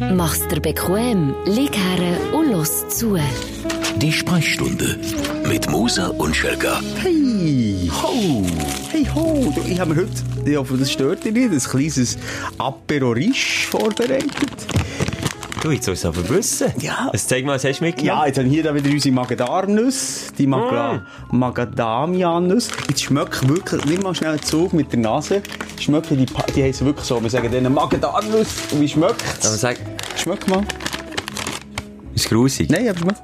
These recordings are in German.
Mach's dir bequem, lieg her und los zu. Die Sprechstunde mit Musa und Schelga. Hey! Ho! Hey ho! Ich habe mir heute, ich hoffe, das stört dich nicht, ein kleines Apero Riche vorbereitet. Du, jetzt sollst du aber wissen. Ja. Also, zeig mal, was hast du mitgenommen? Ja, jetzt haben wir hier da wieder unsere Magadamnuss, die Maga Macadamia-Nuss. Jetzt schmeckt wirklich, nimm mal schnell einen Zug mit der Nase. Schmeckt die, Pa- die heißen wirklich so, wir sagen denen Magadamnuss. Und wie schmeckt's? Aber sag, Schmeckt mal. ist es grusig? Nein, aber schmeckt.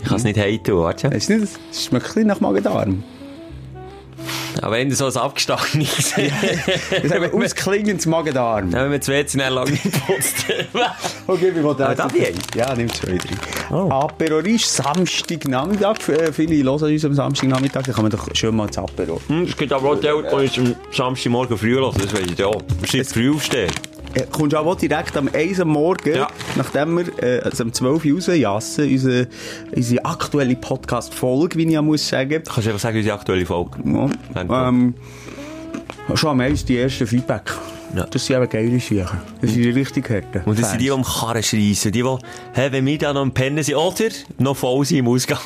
Ich kann es nicht heiten, warte. Es nicht, es schmeckt ein nach Magen-Darm. Aber wenn du so ein abgestandenes... Das ist eben ausklingendes Magen-Darm. Ja, wenn wir zwei Zähne lang nicht geputzt Okay, darf ich eins? Ja, nimm zwei, drei. Oh. Apero ist Samstagnachmittag. Äh, Viele hören uns am Samstagnachmittag. Da kann man doch schön mal ins Apero. Hm, es gibt aber auch die, die uns am Samstagmorgen früh hören. Das weiss ich ja. Wir sind früh aufstehen. Äh, kommst auch direkt am 1 am Morgen, Ja. nachdem wir äh, also um 12 Uhr rausjassen, unsere, unsere aktuelle Podcast-Folge, wie ich ja muss sagen. Kannst du einfach sagen, unsere aktuelle Folge? Ja. Ähm, schon am ehesten die ersten Feedback. Ja. Das sind eben geile Sachen. Das sind die richtig harten. Und das sind die, die am Karren schreissen. Die, die, hey, wenn wir dann noch am Pennen sind, oder noch voll sind im Ausgang,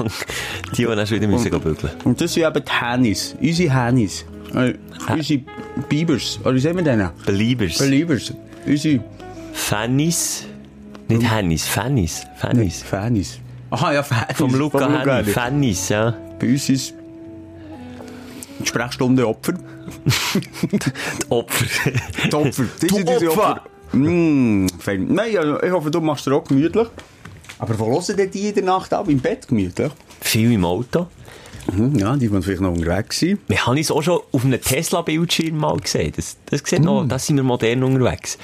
die, die dann schon wieder müssen gehen bügeln. Und das sind eben die Hennis. Unsere Hennis. Äh, unsere Bibers. Oder wie sagen wir denn? Beliebers. Beliebers. Unsere Fannis. Nicht Hennis, Fannis. Fannis. Fannis. Aha, ja, Fannis. Vom Luca Henni. Henni. Fannis, ja. Bei uns ist die Sprechstunde Opfer. Die Opfer. Die Opfer. Das sind unsere Opfer. Mm, fein. Nein, also, ich hoffe, du machst dir auch gemütlich. Aber wo hören denn die in der Nacht ab? Im Bett gemütlich? Viel im Auto. Mhm, ja, die waren vielleicht noch unterwegs sein. Wir haben es auch schon auf einem Tesla-Bildschirm mal gesehen. Das, das sieht noch, das sind wir modern unterwegs.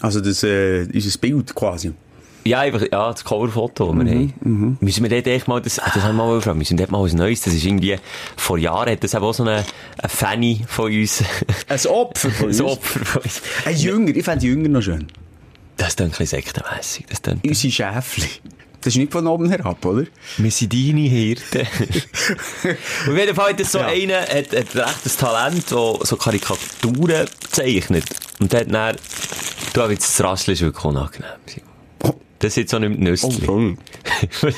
Also das, äh, unser Bild quasi. Ja, einfach, ja, das Coverfoto, das wir haben. Müssen wir dort echt mal, das, das haben wir mal gefragt, müssen wir dort mal was Neues, das ist irgendwie, vor Jahren hat das eben auch so eine, ein Fanny von uns, Ein Opfer von uns. ein Opfer von uns. Ein Jünger, ich fände Jünger noch schön. Das ist ein bisschen sektenmässig, das klingt. Unsere Schäfli. Das ist nicht von oben herab, oder? Wir sind deine Hirten. Und auf jeden Fall hat so Ja. einer, hat, hat recht ein Talent, der so Karikaturen zeichnet. Und der hat dann, du, aber jetzt das Rassel ist wirklich unangenehm. Das ist jetzt auch nicht Nüssli. toll.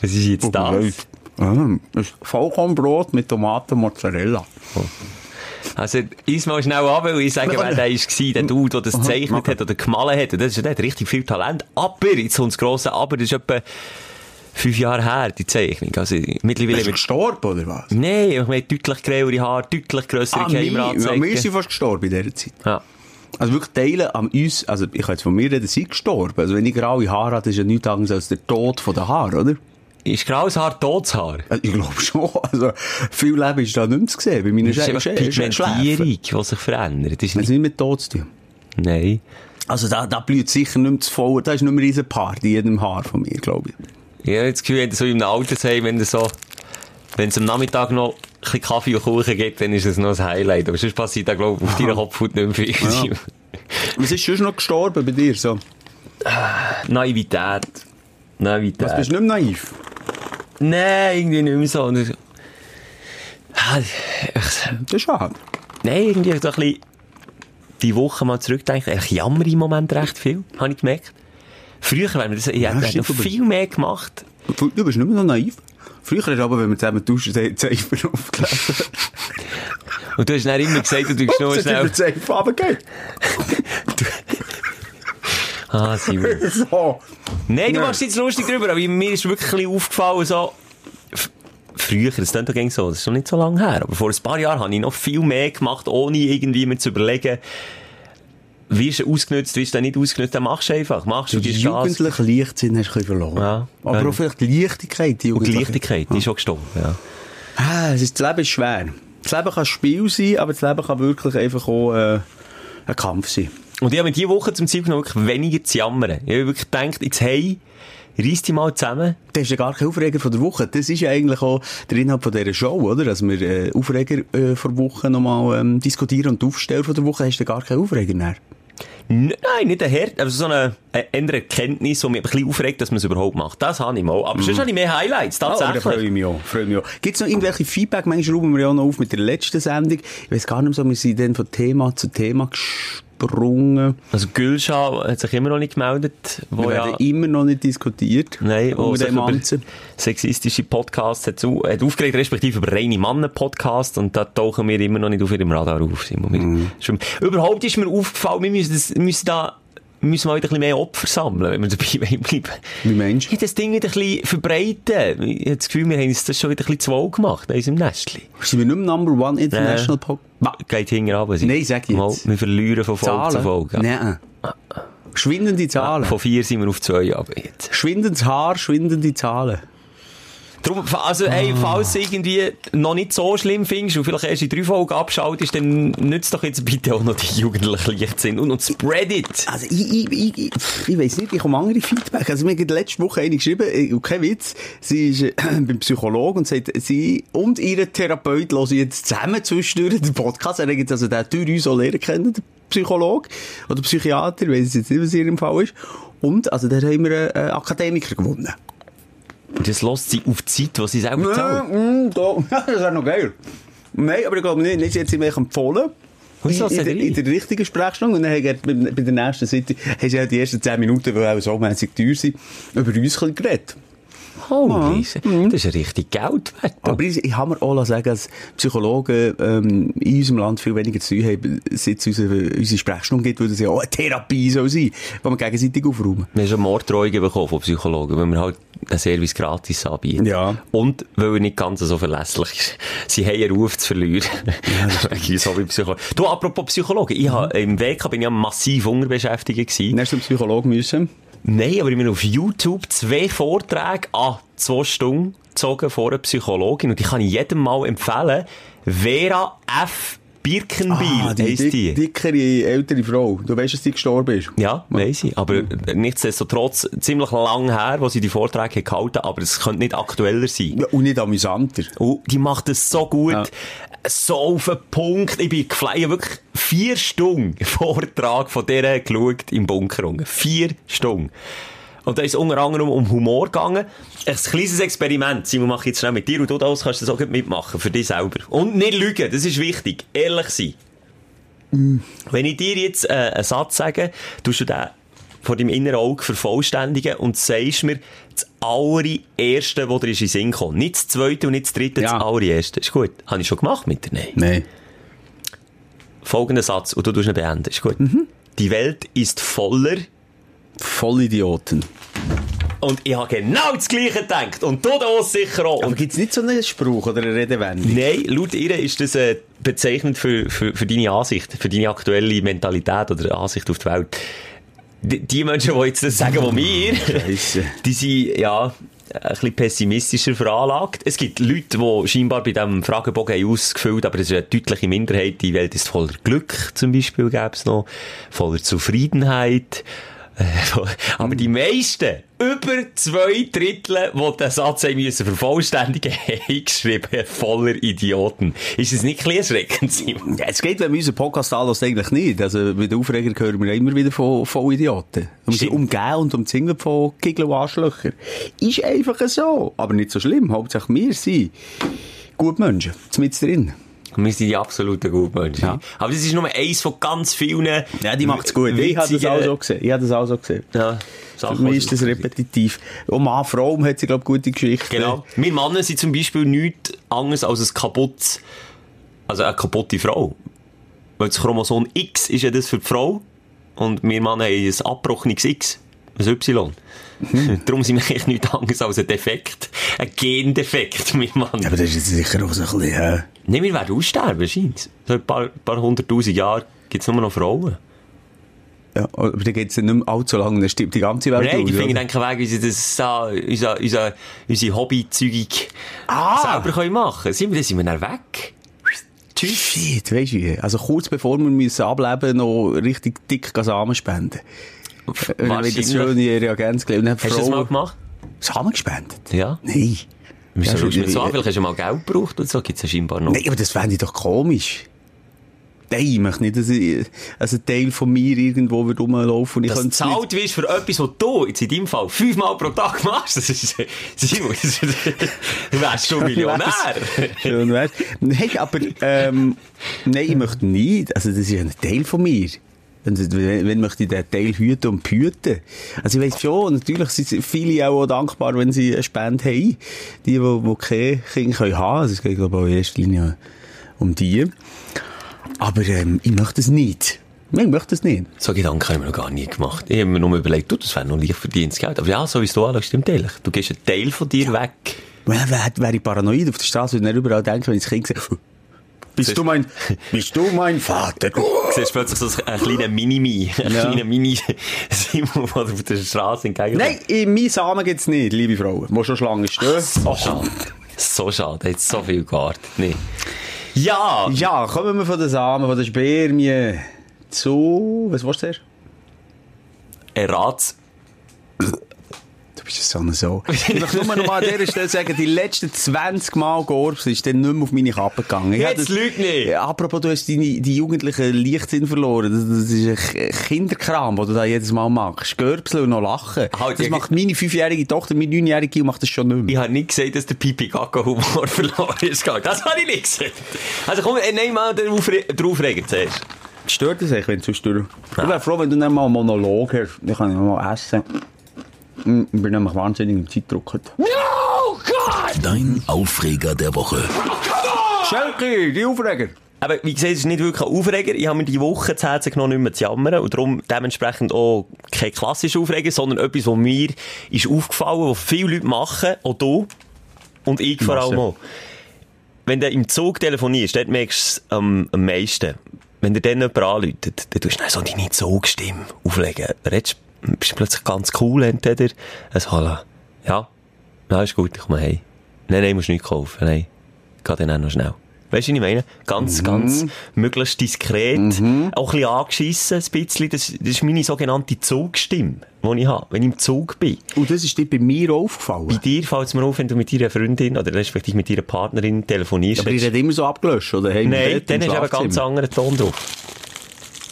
Was ist jetzt das? Ah, ist Vollkornbrot mit Tomaten Mozzarella. Also, iss mal schnell ab, weil ich sage, wer der war, der Dude, der das gezeichnet hat oder gemalt hat. Und das ist, der hat richtig viel Talent. Aber, jetzt kommt das grosse Aber, das ist etwa fünf Jahre her, die Zeichnung. Also, mittlerweile... Bist du gestorben, oder was? Nein, ich habe deutlich grauere Haare, deutlich grössere Ah, wir, ja, wir sind fast gestorben in dieser Zeit. Ja. Also wirklich Teile an uns, also ich kann jetzt von mir reden, sind gestorben. Also wenn ich graue Haare habe, ist ja nichts anderes als der Tod von den Haaren, oder? Ist graues Haar totes Haar? Also ich glaube schon. Also viel Leben ist da nicht mehr zu sehen bei meinen Das ist Schä einfach Schä Schä Schläfen. Pigmentierung, die sich verändert. Das ist ist nicht... mit Tod zu tun. Nein. Also da, da blüht sicher nicht mehr zu voll. Da ist nicht mehr riesen Party in jedem Haar von mir, glaube ich. Habe das Gefühl, so einem Altersheim, wenn du so, wenn es am Nachmittag noch ein bisschen Kaffee und Kuchen gibt, dann ist das noch ein Highlight. Aber sonst passiert da, glaube ich, auf deiner Kopfhaut nicht mehr viel. Ja. Was ist schon noch gestorben bei dir? So? Naivität. Naivität. Was bist du nicht mehr naiv? Nein, irgendwie nicht mehr so. Und ich- Ah, Das ist schade. Nein, irgendwie so ein bisschen die Woche mal zurückdenken. Ich jammer im Moment recht viel, habe ich gemerkt. Früher, wenn wir das, ich hätte stimmt, noch viel mehr gemacht. Du bist nicht mehr noch naiv. Früher ist aber, wenn wir zusammen duschen, die Zeifer aufgelesen. Und du hast dann immer gesagt, du tust nur Ups, schnell... ist der Zeifer runtergegangen. Ah, Simon. So. Nein, du Nein. machst jetzt lustig drüber, aber mir ist wirklich ein aufgefallen, so, früher, das klingt doch so, das ist noch nicht so lange her, aber vor ein paar Jahren habe ich noch viel mehr gemacht, ohne irgendwie mir zu überlegen, wie ist er ausgenutzt, wie ist er nicht ausgenutzt, dann machst du einfach, machst du, Die jugendliche Leichtsinn hast du ein verloren. Ja. Aber Ja. auch vielleicht die Leichtigkeit. Die Und die. Leichtigkeit, die ist schon gestorben, ja. Ah, es ist, das Leben ist schwer. Das Leben kann Spiel sein, aber das Leben kann wirklich einfach auch äh, ein Kampf sein. Und ich habe mir diese Woche zum Ziel genommen, wirklich weniger zu jammern. Ich habe wirklich gedacht, jetzt hey, reiss dich mal zusammen. Das ist ja gar kein Aufreger von der Woche. Das ist ja eigentlich auch der Inhalt von dieser Show, oder? Dass wir äh, Aufreger äh, vor Woche nochmal ähm, diskutieren und aufstellen von der Woche, hast du gar keinen Aufreger mehr. Nein, nicht ein Herd, also so eine, eine andere Erkenntnis, die mich ein bisschen aufregt, dass man es überhaupt macht. Das habe ich mal. Aber sonst habe ich mehr Highlights, tatsächlich. freue ich mich auch. Freue mich auch. Gibt es noch irgendwelche Feedback? Manchmal schrauben wir ja noch auf mit der letzten Sendung. Ich weiß gar nicht mehr so, wir sind dann von Thema zu Thema abgesprungen. Also Gülscha hat sich immer noch nicht gemeldet. Wo Wir ja, werden immer noch nicht diskutiert. Nein, wo sich über sexistische Podcasts hat, hat aufgeregt, respektive über reine Mannen-Podcasts und da tauchen wir immer noch nicht auf ihrem Radar auf. Wir- Mhm. Überhaupt ist mir aufgefallen, wir müssen, das, müssen da müssen mal wieder ein bisschen mehr Opfer sammeln, wenn wir dabei bleiben. Wie meinst Ich du? das Ding wieder ein bisschen verbreiten. Ich habe das Gefühl, wir haben uns das schon wieder ein bisschen zu wohl gemacht, in unserem Nestchen. Sind wir nicht mehr Number One International Äh. Podcast? Geht hinten runter. sie. Nein, sag jetzt. Mal, wir verlieren von Folge zu Zahlen? Folge. Nein. Schwindende Zahlen. Von vier sind wir auf zwei aber jetzt. Schwindendes Haar, schwindende Zahlen. Drum, also, hey, falls du irgendwie noch nicht so schlimm findest und vielleicht erst in drei Folgen abschaltest, dann nützt doch jetzt bitte auch noch die jugendlichen Leichtsinn und, und spread it. Also, ich, ich, ich, ich, weiss nicht, ich komme andere Feedback. Also, mir hat letzte Woche eine geschrieben, kein Witz, sie ist äh, beim Psychologen und sagt, sie und ihre Therapeut hören jetzt zusammen zwischendurch den Podcast. Er hat also den durch uns auch lernen kennen, der Psychologe oder Psychiater, ich weiss jetzt nicht, was in ihrem Fall ist. Und, also, da haben wir einen Akademiker gewonnen. Und das lässt sie auf die Zeit, die sie selber zahlt. Mm, da. das ist auch noch geil. Nein, aber ich glaube nicht, nicht jetzt mir empfohlen. Wieso, in, in, der, er in der richtigen Sprechstunde. Und dann hat er bei, bei der nächsten Seite, hast du ja die ersten 10 Minuten, die auch so mässig teuer sind, über uns geredet. Holy, das ist richtig Geld wert. Aber ich, ich habe mir auch sagen, dass Psychologen ähm, in unserem Land viel weniger zu tun haben, seit es unsere, unsere Sprechstunde gibt, weil das ja auch eine Therapie soll sein, wo wir gegenseitig aufräumen. Wir haben schon Morddrohungen bekommen von Psychologen, weil wir halt einen Service gratis anbieten. Ja. Und weil er nicht ganz so verlässlich ist. Sie haben einen Ruf zu verlieren. Ja, so wie Psychologen. Du, apropos Psychologen, ich habe, im WK bin ich massiv unterbeschäftigt gewesen. Dann hast du Psychologen müssen. Nein, aber ich habe auf YouTube zwei Vorträge an zwei Stunden gezogen vor einer Psychologin und die kann ich jedem mal empfehlen. Vera F. Birkenbiel Ah, die, heisst die. dick, dickere, ältere Frau. Du weißt, dass die gestorben ist. Ja, weiss ich. Aber nichtsdestotrotz ziemlich lang her, wo sie die Vorträge gehalten aber es könnte nicht aktueller sein. Ja, und nicht amüsanter. Und die macht es so gut. Ja. So auf den Punkt. Ich bin geflogen, wirklich vier Stunden Vortrag von der geschaut im Bunker. Vier Stunden. Und da ist es unter anderem um Humor gegangen. Ein kleines Experiment. Simon, mach ich jetzt schnell mit dir und du das kannst du das auch mitmachen. Für dich selber. Und nicht lügen. Das ist wichtig. Ehrlich sein. Wenn ich dir jetzt äh, einen Satz sage, tust du den vor deinem inneren Auge vervollständigen und sagst mir das allererste, was dir in den Sinn kommt. Nicht das zweite und nicht das dritte, Ja. das allererste. Ist gut. Habe ich schon gemacht mit dir? Nein. Nein. Folgender Satz, und du tust ihn beenden. Ist gut. Die Welt ist voller Vollidioten. und ich habe genau das Gleiche gedacht. Und du das sicher auch. Aber Und gibt's nicht so einen Spruch oder eine Redewendung? Nein, laut ihr ist das äh, bezeichnend für, für, für deine Ansicht, für deine aktuelle Mentalität oder Ansicht auf die Welt. Die, die Menschen, die jetzt das sagen, wie wir, Scheisse. die sind, ja, ein bisschen pessimistischer veranlagt. Es gibt Leute, die scheinbar bei diesem Fragebogen haben ausgefüllt aber es ist eine deutliche Minderheit. Die Welt ist voller Glück, zum Beispiel, gäbe es noch. Voller Zufriedenheit. Äh, Aber die meisten, über zwei Drittel, die den Satz haben müssen vervollständigen, haben geschrieben, voller Idioten. Ist es nicht ein bisschen erschreckend, Simon? Ja, es geht, wenn wir unseren Podcast anhören, eigentlich nicht. Also, bei den Aufreger hören wir immer wieder von Vollidioten. Und wir sind Stimmt. umgeben und umzingelt von Giggeln und Arschlöcher. Ist einfach so. Aber nicht so schlimm. Hauptsache wir sind gute Menschen. Mit drin. Wir sind die absoluten Gutmenschen. Ja. Aber das ist nur eins von ganz vielen. Ja, die macht's gut. Ich habe das auch so gesehen. Ich habe das auch so gesehen. Ja, Für Sachen, mich die ist das repetitiv. Und Mann, Frau hat sie, glaube ich, gute Geschichten. Genau. Wir Männer sind zum Beispiel nichts anderes als ein kaputt, also eine kaputte Frau. Weil das Chromosom X ist ja das für die Frau. Und wir Männer haben ein abbrochenes X. Ein Y. Darum sind wir eigentlich nichts anderes als ein Defekt. Ein Gendefekt, wir Männer. Ja, aber das ist sicher auch so ein bisschen, äh, Nein, wir werden aussterben, scheint So ein paar, paar hunderttausend Jahre gibt es nur noch Frauen. ja, aber dann geht's ja nicht mehr allzu lange, dann stirbt die ganze Welt Nein, aus, die finden dann keinen Weg, wie sie das so, unser, unser, unsere Hobbyzeug selber können machen Sind wir, dann sind wir dann weg. Tschüss. Shit, weisst du, also kurz bevor wir müssen ableben, noch richtig dick Samen spenden. Äh, Wenn wir das Wahrscheinlich. schöne Reagenz gelegt haben. Hast du das mal gemacht? Samen gespendet? Ja. Nein. Wieso schaust du mir so an? äh, Vielleicht hast du mal Geld gebraucht und so. Gibt es ja scheinbar noch. Nein, aber das fände ich doch komisch. Nein, ich möchte nicht, dass ich, also ein Teil von mir irgendwo wird rumlaufen und ich könnte es nicht- zahlt wirst für etwas, was du jetzt in deinem Fall fünfmal pro Tag machst, das ist, Simon, das ist- du wärst schon Millionär. Schön wär's. Nein, aber, ähm, nein, ich möchte nicht. Also, das ist ein Teil von mir. Wenn, wenn, möchte ich den Teil hüten und behüten? Also ich weiss schon, natürlich sind viele auch, auch dankbar, wenn sie eine Spende haben. Die, die, die keine Kinder können haben. Also es geht, glaube ich, auch in erster Linie um die. Aber ähm, ich möchte es nicht. Ich möchte es nicht. So Gedanken habe ich mir noch gar nie gemacht. Ich habe mir nur überlegt, du, das wäre noch leicht verdientes Geld. Aber ja, so wie es du anschaust, stimmt ehrlich. Du gehst einen Teil von dir weg. Wäre wär, ich paranoid auf der Straße und nicht überall denken, wenn ich das Kind sehe, bist du mein, bist du mein Vater? Du siehst plötzlich so einen kleinen Mini-Mi, einen Ja. kleinen Mini-Simon, der auf der Straße entgegenkommt. Nein, in meinen Samen gibt's nicht, liebe Frauen, die schon Schlangen stehen. So schade. So schade. Hat so viel gewartet. Nee. Ja! Ja, kommen wir von den Samen, von den Spermien zu, was war's zuerst? Errat's. Du bist so eine so. Ich möchte nur noch mal an dieser Stelle sagen, die letzten 20 Mal Gorbs ist dann nicht mehr auf meine Kappe gegangen. Ich Jetzt lüg nicht. Ja, apropos, du hast deine, die jugendlichen Leichtsinn verloren. Das, das ist ein Kinderkram, den du da jedes Mal machst. Görbseln und noch lachen. Halt, das macht meine fünfjährige Tochter, meine neunjährige macht das schon nicht mehr. Ich habe nicht gesagt, dass der Pipi Kaka Humor verloren ist. Das habe ich nicht gesagt. Also komm, äh, nehmen mal den Aufre den Aufreger zuerst. Stört das eigentlich, wenn du sonst Ich wäre froh, wenn du dann mal einen Monolog hast. Dann kann ich mal essen. Hm, Ich bin nämlich wahnsinnig im Zeitdruck. heute. Dein Aufreger der Woche. Schelke, die Aufreger. Aber wie gesagt, es ist nicht wirklich ein Aufreger. Ich habe mir die Woche zu Herzen genommen, nicht mehr zu jammern. Und darum dementsprechend auch kein klassischer Aufreger, sondern etwas, was mir ist aufgefallen, was viele Leute machen, auch du. Und ich vor allem auch. Wenn du im Zug telefonierst, dort merkst du es am, am meisten. Wenn dir dann jemand anläutet, dann tust du dann so deine Zugstimme auflegen. Redest, bist du plötzlich ganz cool, entweder ein Hallo. Ja, ja, ist gut, ich komme heim. Nein, nein, musst nicht kaufen, nein. Geh dann auch noch schnell. Weißt du, was ich meine? Ganz, ganz möglichst diskret, auch ein bisschen angeschissen, ein bisschen. Das, das ist meine sogenannte Zugstimme, die ich habe, wenn ich im Zug bin. Und das ist dir bei mir aufgefallen. Bei dir fällt es mir auf, wenn du mit deiner Freundin oder respektive mit deiner Partnerin telefonierst. Aber ich rede immer so abgelöscht, oder? Hey, Nein, dann im ist eben ganz anderer Ton drauf.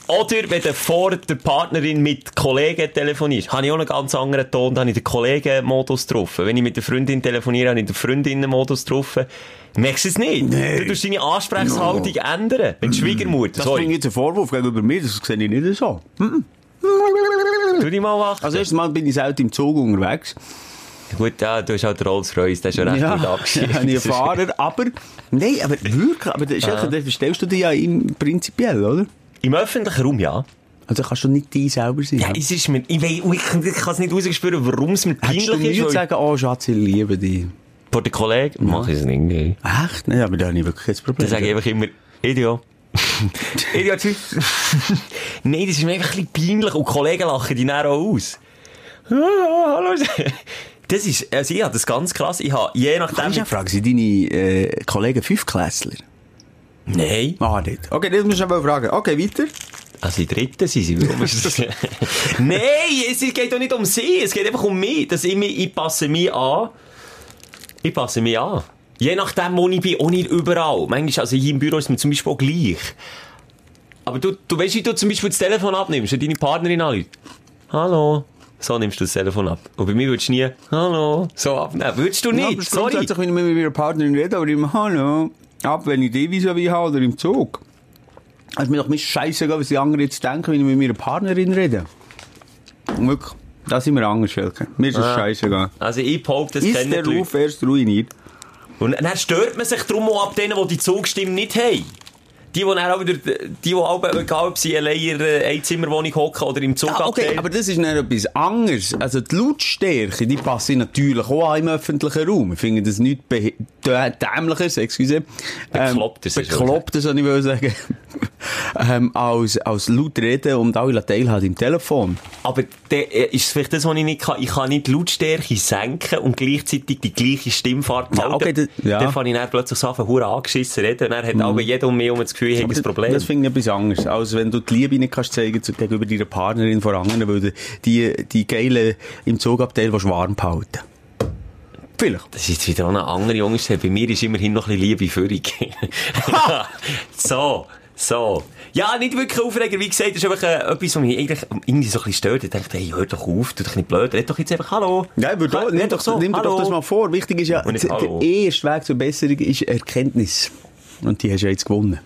Oder wenn du vor der Partnerin mit Kollegen telefonierst, habe ich auch einen ganz anderen Ton, da habe ich den Kollegen-Modus drauf. Wenn ich mit der Freundin telefoniere, habe ich den Freundinnen-Modus drauf. Merkst du es nicht? Nee. Du tust deine Ansprechhaltung ändern. Wenn die Schwiegermutter, Das sorry, finde ich jetzt ein Vorwurf gegenüber mir, das sehe ich nicht so. tu dich mal wach. Also erstens mal bin ich selten im Zug unterwegs. Gut, ja, du hast halt Rolls-Royce, der ist schon recht gut abgeschrieben. habe ich Fahrer, aber, nein, aber wirklich, aber das ja. das verstellst du dich ja im, prinzipiell, oder? Im öffentlichen Raum, ja. Also kannst du nicht die selber sein. Ja, es ist mir, ich, ich, ich kann es nicht rausspüren, warum es mir Hättest du peinlich ist. weil- sagen, oh Schatz, ich liebe dich. Vor den Kollegen mach ich es nicht. Echt? Nein, aber da habe ich wirklich kein Problem. Dann sage ich einfach immer, Idiot. Idiot, tschüss. Nein, das ist mir einfach ein bisschen peinlich und Kollegen lachen die dann auch aus. Ah, Hallo. Das ist, also ich habe das ganz krass, ich habe je nachdem... ich ja fragen, sind deine äh, Kollegen Fünfklässler? Nein, Ah, nicht. Okay, das musst du aber fragen. Okay, weiter. also die Dritten sind sie, warum ist das? Nein, es geht doch nicht um sie, es geht einfach um mich, dass ich, mich, ich passe mich an. Ich passe mich an. Je nachdem, wo ich bin, auch nicht überall. Manchmal, also hier im Büro ist mir zum Beispiel auch gleich. Aber du, du weißt, wie du zum Beispiel das Telefon abnimmst und deine Partnerin anruft. Hallo. So nimmst du das Telefon ab. Und bei mir würdest du nie, hallo, so abnehmen. Würdest du Ja, nicht, aber sorry. grundsätzlich, wenn ich mit meiner Partnerin rede, aber immer Hallo. Ab, wenn ich die vis-à-vis habe oder im Zug. Also mir doch mir scheißegal, was die anderen jetzt denken, wenn ich mit meiner Partnerin rede. Und wirklich, da sind wir anders, Schelke. Mir ist das Ah. scheißegal. Also ich behaupte, das Ist kennen der die Leute. Ruf erst ruiniert? Und dann stört man sich darum auch ab denen, die die Zugstimme nicht haben. Die, die auch wieder, die, die auch, egal ob sie allein in einer Einzimmerwohnung hocken oder im Zug Ah, okay, abstehen. aber das ist dann etwas anderes. Also die Lautstärke, die passen natürlich auch an im öffentlichen Raum. Ich finde das nicht beh- dä- dämliches, excuse. Beklopptes, Ähm, ist es, beklopptes, soll ich will sagen. ähm, als, als laut reden und alle teilhaben im Telefon. Aber der, äh, ist vielleicht das, was ich nicht kann. Ich kann nicht die Lautstärke senken und gleichzeitig die gleiche Stimmfahrt Ja, behalten. okay, das- ja. Dann fange ich dann plötzlich so hure angeschissen reden. Und dann hat aber jeder um mich herum das Gefühl, ich habe ein Problem. Das finde ich etwas anderes. Als wenn du die Liebe nicht kannst zeigen gegenüber deiner Partnerin vor anderen, weil du die, die Geile im Zugabteil willst warm behalten Vielleicht. Das ist jetzt wieder eine andere Jungszeit. Bei mir ist immerhin noch ein bisschen Liebe Führung. so, so. Ja, nicht wirklich Aufreger. Wie gesagt, das ist einfach äh, etwas, was mich eigentlich irgendwie so ein bisschen stört. Ich dachte, hey, hör doch auf, tu doch nicht blöd. Red doch jetzt einfach Hallo. Ja, nimm, doch, so. nimm Hallo. doch das mal vor. Wichtig ist ja, der erste Weg zur Besserung ist Erkenntnis. Und die hast du ja jetzt gewonnen.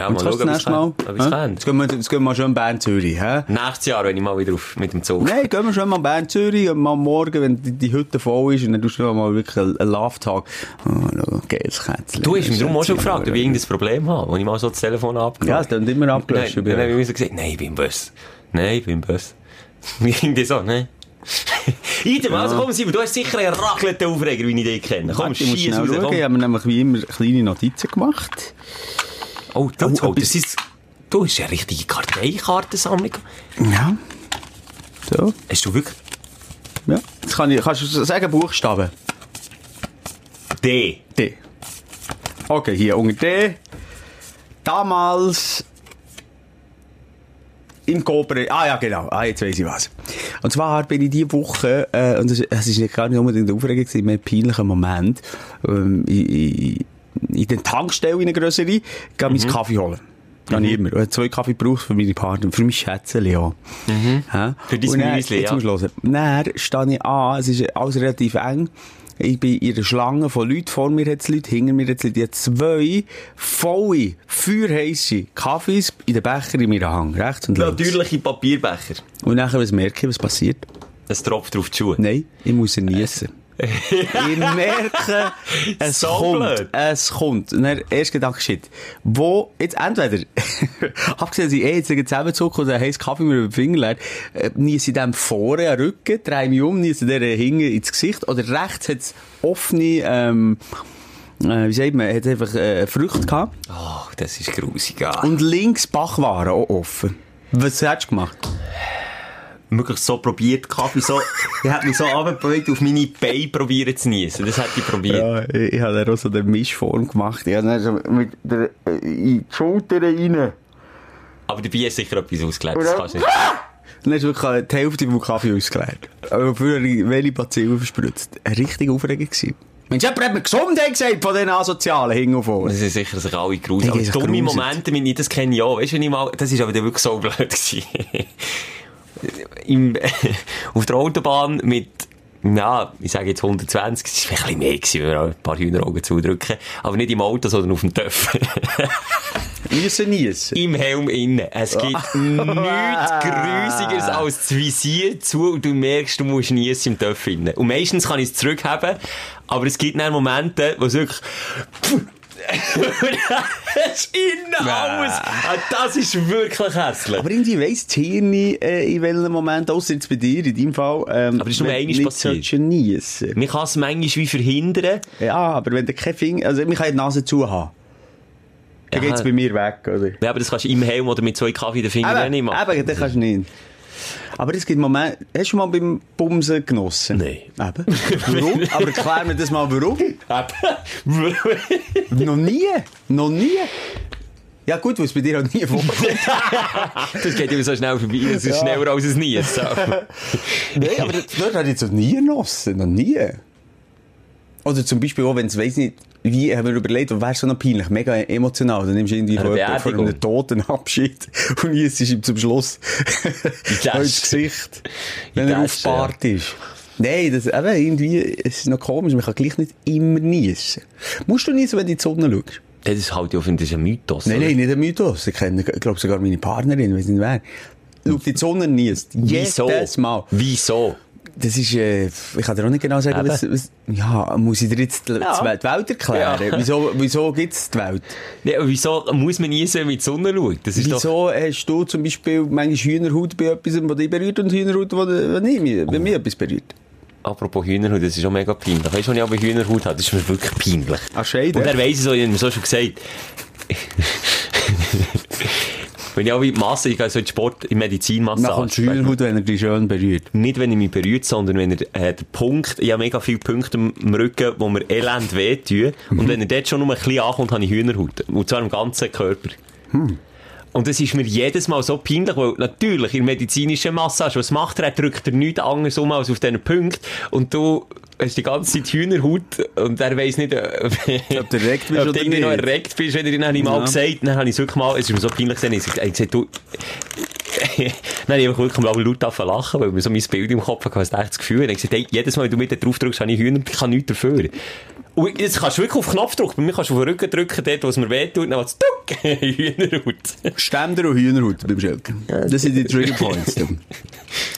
Ja, Und mal schauen, ob nächste Mal? kann. Ob ich's Hä? kann. Jetzt gehen wir, jetzt gehen wir schön Bern-Zürich? Nächstes Jahr, wenn ich mal wieder auf, mit dem Zug. Nein, gehen wir schon mal Bern-Zürich und mal morgen, wenn die, die Hütte voll ist, und dann tust du mal wirklich einen, Love-Tag. Oh, geiles Kätzchen. Du hast mich darum auch schon gefragt, ob ich irgendein Problem habe, wo ich mal so das Telefon abgehört Ja, es klingt immer abgelöscht. Nein, dann habe ich gesagt, nein, ich bin Bös. Nein, ich bin Bös. Irgendwie so, nein. Idem, also komm Simon, du hast sicher einen ragelnden Aufreger, wie ich dich kenne. Komm, ich schieß raus. Ich habe nämlich wie immer kleine Notizen gemacht. Oh, du, Oh, oh, das ist, du hast eine richtige Karteikartensammlung. Ja. So. Hast du wirklich Ja. Jetzt kann ich, kannst du sagen Buchstaben? D? D. Okay, hier unter D. Damals im Koper. Ah ja, genau. Ah, jetzt weiss ich was. Und zwar bin ich diese Woche, äh, und es nicht gar nicht unbedingt eine Aufregung, gewesen, mehr ein peinlicher Moment, ähm, in, in, in den Tankstelle in eine grössere, gehe mhm. meinen Kaffee holen. Gehe ich immer. Ich habe zwei Kaffee gebraucht für meine Partner, für mein Schätzchen, ja. Mhm. Für dein dann- Müsli, ja. Dann stehe ich an, es ist alles relativ eng. Ich bin in einer Schlange von Leuten, vor mir hat es Leute, hinter mir hat es Leute, die haben zwei volle, feuerheisse Kaffees in den Becher in meiner Hand, rechts und links. Natürliche Papierbecher. Und nachher, was merke ich, was passiert? Es tropft drauf die Schuhe. Nein, ich muss ihn niesen. ich merke, es So kommt, blöd. es kommt. Und dann, erst Gedanke, shit, wo, jetzt entweder, abgesehen, dass ich eh jetzt zusammenzucken oder einen heißen Kaffee mir über den Finger leert, äh, niese ich dem vorne Rücken, drehe mich um, niese der hinten ins Gesicht, oder rechts hat es offene, ähm, äh, wie sagt man, hat einfach, äh, Früchte gehabt, Oh, das ist grusig. Ja. und links Bachwaren auch offen. Was hast du gemacht? Wirklich so probiert, Kaffee so, ich hab mich so runtergebeugt, auf meine Beine probieren zu niesen. Das hätte ich probiert. Ja, ich, ich habe dann auch so eine Mischform gemacht. Ich habe dann so mit der, äh, in die Schulter rein. Aber dabei ist sicher etwas ausgelegt. Das kannst du nicht. Dann hast du wirklich die Hälfte vom Kaffee ausgeleert. Aber für welche Bazillen verspritzt. Eine richtige Aufregung gewesen. Mensch, jemand hat mir Gesundheit gesagt von diesen Asozialen hin und vor. Das ist sicher sich alle grusig. Die Aber sich dumme. Momente, wenn ich das kenne, ja. Weißt du, wenn ich mal, das ist aber wirklich so blöd gewesen. Im, auf der Autobahn mit, ja, ich sage jetzt 120, das ist vielleicht ein bisschen mehr gewesen, wenn wir ein paar Hühneraugen zudrücken. Aber nicht im Auto, sondern auf dem Töpf. Müssen niesen. Im Helm innen. Es gibt nichts Grusigeres als das Visier zu und du merkst, du musst niesen im Töpf innen. Und meistens kann ich es zurückhaben, aber es gibt dann Momente, wo es wirklich... es ist innen alles. Das ist wirklich hässlich. Aber irgendwie weiss das Hirn nicht, äh, in welchem Moment, ausser jetzt bei dir, in deinem Fall, ähm, Aber ist nur einmal nicht passiert. niesen. Man kann es manchmal wie verhindern. Ja, aber wenn du kein Finger, also, man kann die Nase zu haben. Dann Ja. geht's bei mir weg, oder? Ja, aber das kannst du im Helm oder mit zwei Kaffee den Fingern nicht Eben, machen. eben, das kannst du nicht. Aber es gibt Momente, hast du schon mal beim Bumsen genossen? Nein. Eben. Warum? Aber erklär mir das mal, warum? Noch nie? Noch nie? Ja gut, weil es bei dir auch nie vorkommt. das geht immer so schnell vorbei. Es ist schneller als es nie. So. Nein, aber das- dort habe ich jetzt noch nie genossen. Noch nie. Oder zum Beispiel auch, wenn es, weiss nicht, wie, haben wir überlegt, was wäre so noch peinlich, mega emotional. Dann nimmst du irgendwie von, einem toten Abschied und jetzt ist ihm zum Schluss ins Gesicht, wenn er aufgebahrt ist. Nein, das, eben, irgendwie, es ist noch komisch, man kann gleich nicht immer niesen. Musst du niesen, wenn du in die Sonne schaust? Das ist halt, ich finde, das ist ein Mythos. Nein, oder? nein, nicht ein Mythos. Ich kenne, glaube sogar meine Partnerin, weiß nicht wer. Schaut in die Sonne niest. Wieso? Jedes Mal. Wieso? Das ist, äh, ich kann dir auch nicht genau sagen, was, was, ja, muss ich dir jetzt die, Ja. die Welt erklären? Ja. Wieso, wieso gibt's die Welt? Aber wieso muss man nie so mit die Sonne schauen? Das ist doch... Wieso hast du zum Beispiel manchmal Hühnerhaut bei etwas, was dich berührt und Hühnerhaut, was was nicht, mich- bei mir etwas berührt? Apropos Hühnerhaut, das ist auch mega peinlich. Weißt du, wenn ich aber Hühnerhaut habe, das ist mir wirklich peinlich. Ah, Scheide. Und er weiss es so, ich habe ihm so schon gesagt. Wenn ich auch die Masse, ich gehe so in Sport, in die Medizinmasse. Dann kommt die Hühnerhaut, wenn er dich schön berührt. Nicht, wenn er mich berührt, sondern wenn er, äh, der Punkt, ich habe mega viele Punkte am am Rücken, wo mir elend wehtun. Und wenn er dort schon nur ein bisschen ankommt, habe ich Hühnerhaut. Und zwar im ganzen Körper. Und das ist mir jedes Mal so peinlich, weil natürlich in der medizinischen Massage, was macht er? Er drückt er nichts anderes um als auf diesen Punkt. Und du hast die ganze Zeit Hühnerhaut und er weiss nicht, äh, Ob du erregt bist ob oder irgendwie noch nicht. erregt bist, wenn er ihn dann habe ich mal Ja. gesagt, dann habe ich es wirklich mal, es ist mir so peinlich gesehen, ich habe gesagt, du, habe ich wirklich mal laut lachen, weil mir so mein Bild im Kopf hatte, echt das Gefühl. Und ich gesagt, hey, jedes Mal, wenn du mit drauf drückst, habe ich Hühner, ich kann nichts dafür. Und jetzt kannst du wirklich auf Knopfdruck, bei mir kannst du auf den Rücken drücken, dort, wo es mir wehtut, dann macht es tuck, Hühnerhaut. Ständer und Hühnerhaut beim Schelker. Das sind die Trigger Points. du.